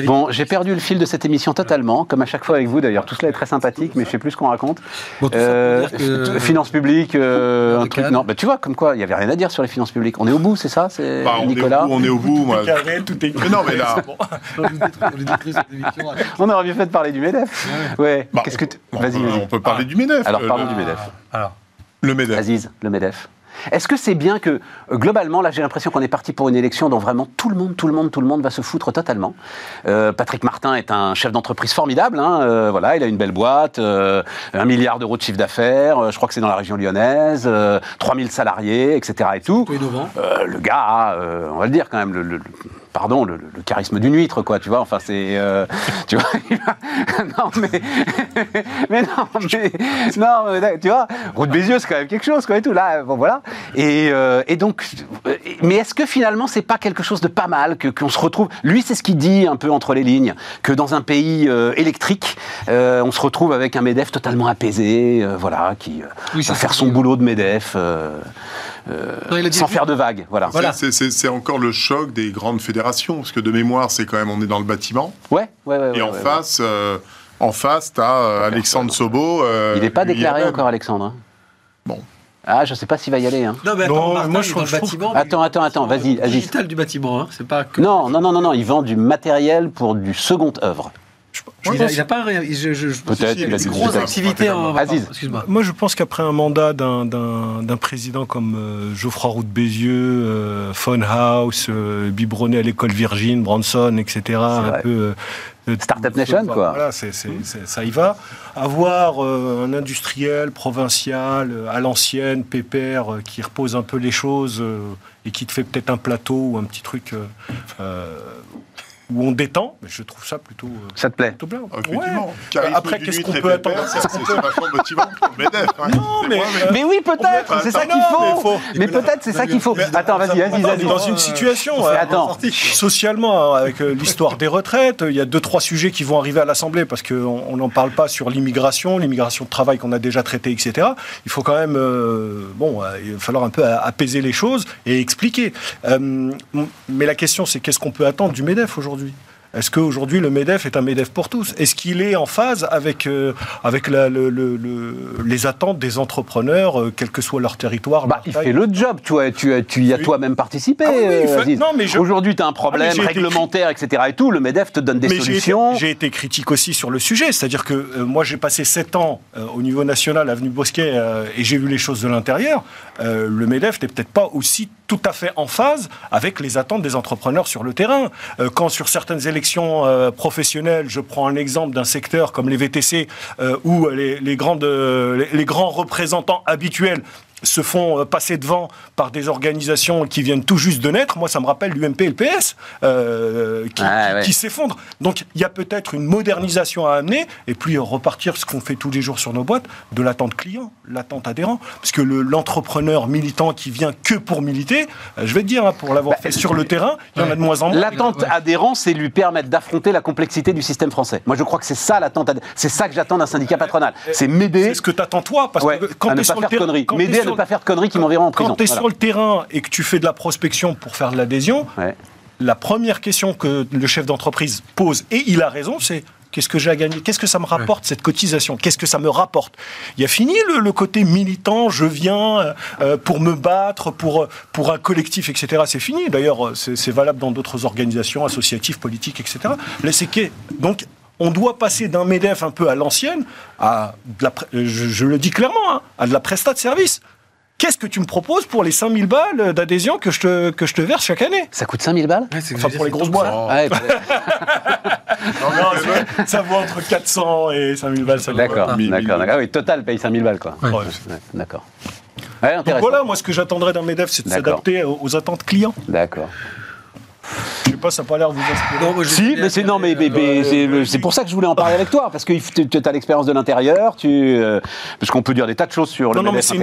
[SPEAKER 1] Bon, j'ai perdu le fil de cette émission totalement, comme à chaque fois avec vous d'ailleurs. Tout cela est très sympathique, mais je sais plus ce qu'on raconte.
[SPEAKER 2] Bon,
[SPEAKER 1] Euh,
[SPEAKER 2] que-
[SPEAKER 1] Finances publiques, euh, un truc. Non, bah, tu vois, comme quoi, il n'y avait rien à dire sur les finances publiques. On est au bout, c'est ça C'est
[SPEAKER 3] Bah, on, est au
[SPEAKER 1] Nicolas
[SPEAKER 3] bout, on est au bout, moi.
[SPEAKER 4] Carré, tout est.
[SPEAKER 3] Mais non, mais là,
[SPEAKER 2] On
[SPEAKER 1] aurait bien fait de parler du MEDEF. Ouais.
[SPEAKER 3] bah,
[SPEAKER 1] Qu'est-ce que Vas-y,
[SPEAKER 3] on peut parler du MEDEF.
[SPEAKER 1] Alors,
[SPEAKER 3] euh,
[SPEAKER 1] parlons
[SPEAKER 3] le,
[SPEAKER 1] du MEDEF.
[SPEAKER 2] Alors,
[SPEAKER 3] Le MEDEF.
[SPEAKER 1] Aziz, le MEDEF. Est-ce que c'est bien que, euh, globalement, là j'ai l'impression qu'on est parti pour une élection dont vraiment tout le monde, tout le monde, tout le monde va se foutre totalement. Euh, Patrick Martin est un chef d'entreprise formidable, hein, euh, voilà, il a une belle boîte, euh, un milliard d'euros de chiffre d'affaires, je crois que c'est dans la région lyonnaise, euh, 3000 salariés, etc. et tout.
[SPEAKER 2] innovant.
[SPEAKER 1] Le gars on va le dire quand même, le- pardon, le, le charisme d'une huître, quoi, tu vois. Enfin, c'est, euh, tu vois. non mais, mais non, mais non, mais, tu vois. Route Bézieux, c'est quand même quelque chose, quoi, et tout. Là, bon, voilà. Et, euh, et donc, euh, mais est-ce que finalement, c'est pas quelque chose de pas mal que qu'on se retrouve Lui, c'est ce qu'il dit un peu entre les lignes, que dans un pays euh, électrique, on se retrouve avec un Medef totalement apaisé, voilà, qui
[SPEAKER 2] Oui,
[SPEAKER 1] va faire son
[SPEAKER 2] dit.
[SPEAKER 1] boulot de Medef. Euh,
[SPEAKER 2] Non, il a dit-
[SPEAKER 1] sans faire de vagues, voilà.
[SPEAKER 2] Voilà.
[SPEAKER 3] C'est- encore le choc des grandes fédérations, parce que de mémoire, c'est quand même, on est dans le bâtiment.
[SPEAKER 1] Ouais, ouais, ouais.
[SPEAKER 3] Et
[SPEAKER 1] ouais,
[SPEAKER 3] en
[SPEAKER 1] ouais,
[SPEAKER 3] face, euh, en face, t'as euh, Alexandre Sobo. euh,
[SPEAKER 1] Il n'est pas déclaré encore, Alexandre. hein.
[SPEAKER 3] Bon.
[SPEAKER 1] Ah, je sais pas s'il va y aller. hein.
[SPEAKER 2] Non, mais
[SPEAKER 4] Non,
[SPEAKER 2] attends, Martin,
[SPEAKER 4] moi,
[SPEAKER 2] il
[SPEAKER 4] je
[SPEAKER 2] est dans le
[SPEAKER 4] trouve-
[SPEAKER 2] bâtiment.
[SPEAKER 1] Attends, attends, attends, vas-y,
[SPEAKER 2] le
[SPEAKER 1] vas-y.
[SPEAKER 2] digital du bâtiment, hein, c'est pas que.
[SPEAKER 1] Non, non, non, non, non, il vend du matériel pour du second œuvre.
[SPEAKER 2] Je- il, a, il a pas un. ré- je- je- je-
[SPEAKER 1] Peut-être,
[SPEAKER 2] il y a
[SPEAKER 1] il a
[SPEAKER 2] des grosses activités en.
[SPEAKER 1] Aziz.
[SPEAKER 2] Excuse-moi.
[SPEAKER 4] Moi, je pense qu'après un mandat d'un- d'un d'un président comme euh, Geoffroy Roux de Bézieux, euh, Funhouse, euh, biberonné à l'école Virgin, Branson, etc., un
[SPEAKER 1] vrai.
[SPEAKER 4] peu. euh, euh,
[SPEAKER 1] Startup Nation, quoi.
[SPEAKER 4] Voilà, c'est- c'est- c'est- ça y va. Avoir euh, un industriel provincial, euh, à l'ancienne, pépère, euh, qui repose un peu les choses euh, et qui te fait peut-être un plateau ou un petit truc euh, euh, où on détend, mais je trouve ça plutôt. euh,
[SPEAKER 1] Ça te plaît
[SPEAKER 4] plutôt bien.
[SPEAKER 3] Ah.
[SPEAKER 4] Ouais.
[SPEAKER 3] Charisme
[SPEAKER 4] Après, qu'est-ce qu'on peut attendre
[SPEAKER 3] C'est vachement motivant pour le MEDEF. hein.
[SPEAKER 4] Non, mais,
[SPEAKER 3] moi,
[SPEAKER 4] euh,
[SPEAKER 1] Mais oui, peut-être, c'est ça qu'il faut.
[SPEAKER 4] faut-
[SPEAKER 1] Mais peut-être c'est ça qu'il faut. Attends, vas-y, vas-y,
[SPEAKER 4] On est
[SPEAKER 1] vas-y.
[SPEAKER 4] dans une situation, euh,
[SPEAKER 1] Attends.
[SPEAKER 4] socialement, hein, avec euh, l'histoire des retraites, il y a deux, trois sujets qui vont arriver à l'Assemblée parce qu'on on n'en parle pas sur l'immigration, l'immigration de travail qu'on a déjà traité, etc. Il faut quand même, euh, bon, euh, il va falloir un peu apaiser les choses et expliquer. Euh, mais la question, c'est qu'est-ce qu'on peut attendre du MEDEF aujourd'hui? Est-ce qu'aujourd'hui le MEDEF est un MEDEF pour tous? Est-ce qu'il est en phase avec, euh, avec la- le- le- le- les attentes des entrepreneurs, euh, quel que soit leur territoire
[SPEAKER 1] Bah,
[SPEAKER 4] leur
[SPEAKER 1] il
[SPEAKER 4] taille?
[SPEAKER 1] fait le job, tu, tu y as
[SPEAKER 4] Oui.
[SPEAKER 1] toi-même participé.
[SPEAKER 4] Ah oui,
[SPEAKER 1] euh,
[SPEAKER 4] fait- je-
[SPEAKER 1] Aujourd'hui, tu as un
[SPEAKER 4] Ah,
[SPEAKER 1] problème
[SPEAKER 4] été
[SPEAKER 1] réglementaire, etc. Et tout. Le MEDEF te donne des
[SPEAKER 4] Mais j'ai été-
[SPEAKER 1] solutions.
[SPEAKER 4] J'ai été, critique aussi sur le sujet, c'est-à-dire que moi j'ai passé sept ans au niveau national, avenue Bosquet, et j'ai vu les choses de l'intérieur. Le MEDEF n'est peut-être pas aussi tout à fait en phase avec les attentes des entrepreneurs sur le terrain. Euh, quand sur certaines élections euh, professionnelles, je prends un exemple d'un secteur comme les VTC, euh, où les, grandes, les grands représentants habituels se font euh, passer devant par des organisations qui viennent tout juste de naître. Moi, ça me rappelle l'UMP et le PS euh, qui,
[SPEAKER 1] ouais.
[SPEAKER 4] s'effondrent. Donc, il y a peut-être une modernisation à amener et puis repartir ce qu'on fait tous les jours sur nos boîtes de l'attente client, l'attente adhérent. Parce que le- l'entrepreneur militant qui vient que pour militer, euh, je vais te dire, hein, pour l'avoir fait sur le terrain, il y en a de moins en moins.
[SPEAKER 1] L'attente adhérent, c'est lui permettre d'affronter la complexité du système français. Moi, je crois que c'est ça l'attente adhérent. C'est ça que j'attends d'un syndicat patronal. C'est m'aider
[SPEAKER 4] C'est ce que t'attends toi, parce
[SPEAKER 1] ouais,
[SPEAKER 4] que quand
[SPEAKER 1] à
[SPEAKER 4] tu
[SPEAKER 1] ne
[SPEAKER 4] es sur
[SPEAKER 1] pas
[SPEAKER 4] le terrain,
[SPEAKER 1] ne pas faire de conneries qui m'enverront en prison.
[SPEAKER 4] Quand tu es
[SPEAKER 1] Voilà.
[SPEAKER 4] sur le terrain et que tu fais de la prospection pour faire de l'adhésion,
[SPEAKER 1] Ouais.
[SPEAKER 4] la première question que le chef d'entreprise pose, et il a raison, c'est qu'est-ce que j'ai à gagner? Qu'est-ce que ça me rapporte, cette cotisation? Qu'est-ce que ça me rapporte? Il y a fini le, le côté militant, je viens euh, euh, pour me battre, pour, euh, pour un collectif, etc. C'est fini. D'ailleurs, c'est valable dans d'autres organisations associatives, politiques, etc. Là, c'est que- donc, on doit passer d'un MEDEF un peu à l'ancienne à, de la, pré- je, je le dis clairement, hein, à de la prestat de service. Qu'est-ce que tu me proposes pour les 5000 balles d'adhésion que, je te- que je te verse chaque année?
[SPEAKER 1] Ça coûte 5000 balles?
[SPEAKER 2] Ouais,
[SPEAKER 4] Enfin, pour les grosses boîtes.
[SPEAKER 1] Ouais,
[SPEAKER 4] Non, ça- ça vaut entre 400 et 5000 balles.
[SPEAKER 1] D'accord, d'accord. d'accord. Ah oui, Total paye 5000 balles, quoi.
[SPEAKER 2] Ouais.
[SPEAKER 4] Ouais.
[SPEAKER 1] Ouais, D'accord. Ouais,
[SPEAKER 4] Donc
[SPEAKER 1] intéressant.
[SPEAKER 4] voilà, moi, ce que j'attendrais d'un MEDEF, c'est de s'adapter aux, aux attentes clients.
[SPEAKER 1] D'accord.
[SPEAKER 4] Je sais pas, ça n'a pas l'air de vous inspirer.
[SPEAKER 2] Non, moi, j'ai-
[SPEAKER 1] Si, mais c'est non, mais, mais- mais c'est c'est pour ça que je voulais en parler avec toi, parce que tu as l'expérience de l'intérieur, tu, euh, parce qu'on peut dire des tas de choses sur le
[SPEAKER 4] Non, non, mais
[SPEAKER 1] MEDEF
[SPEAKER 4] c'est une,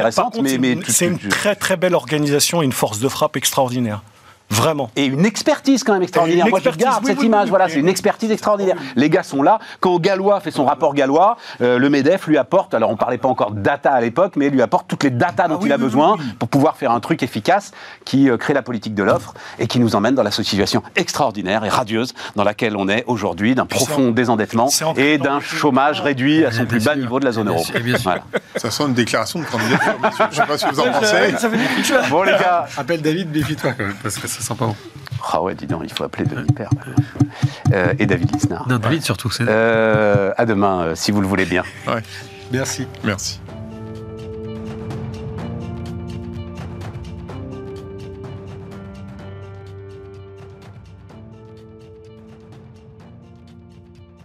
[SPEAKER 4] une,
[SPEAKER 1] tu-
[SPEAKER 4] c'est
[SPEAKER 1] tu-
[SPEAKER 4] une
[SPEAKER 1] tu-
[SPEAKER 4] très très belle organisation et une force de frappe extraordinaire. Vraiment.
[SPEAKER 1] et une expertise quand même extraordinaire. Moi, je garde
[SPEAKER 4] oui,
[SPEAKER 1] cette
[SPEAKER 4] oui,
[SPEAKER 1] image.
[SPEAKER 4] oui,
[SPEAKER 1] voilà, c'est une expertise extraordinaire. Les gars sont là. Quand Gallois fait son rapport Gallois, euh, le Medef lui apporte. Alors, on parlait pas encore de data à l'époque, mais lui apporte toutes les datas dont
[SPEAKER 4] Ah oui,
[SPEAKER 1] il a
[SPEAKER 4] oui,
[SPEAKER 1] besoin
[SPEAKER 4] oui, oui.
[SPEAKER 1] pour pouvoir faire un truc efficace qui euh, crée la politique de l'offre et qui nous emmène dans la situation extraordinaire et radieuse dans laquelle on est aujourd'hui, d'un profond
[SPEAKER 4] en-
[SPEAKER 1] désendettement et d'un chômage réduit à son plus bas niveau de la zone euro. Voilà.
[SPEAKER 3] Ça sent une déclaration de candidature. Je sais pas que vous en pensez.
[SPEAKER 4] Ça fait des pictures.
[SPEAKER 1] Bon les gars,
[SPEAKER 2] Appelle David, méfie-toi quand même, parce que ça sent pas bon.
[SPEAKER 1] ah ouais, dis donc, il faut appeler Denis Père Euh, et David Lisnard.
[SPEAKER 2] Non, David surtout. c'est-
[SPEAKER 1] Euh, à demain, euh, si vous le voulez bien.
[SPEAKER 3] Ouais,
[SPEAKER 2] Merci.
[SPEAKER 3] merci.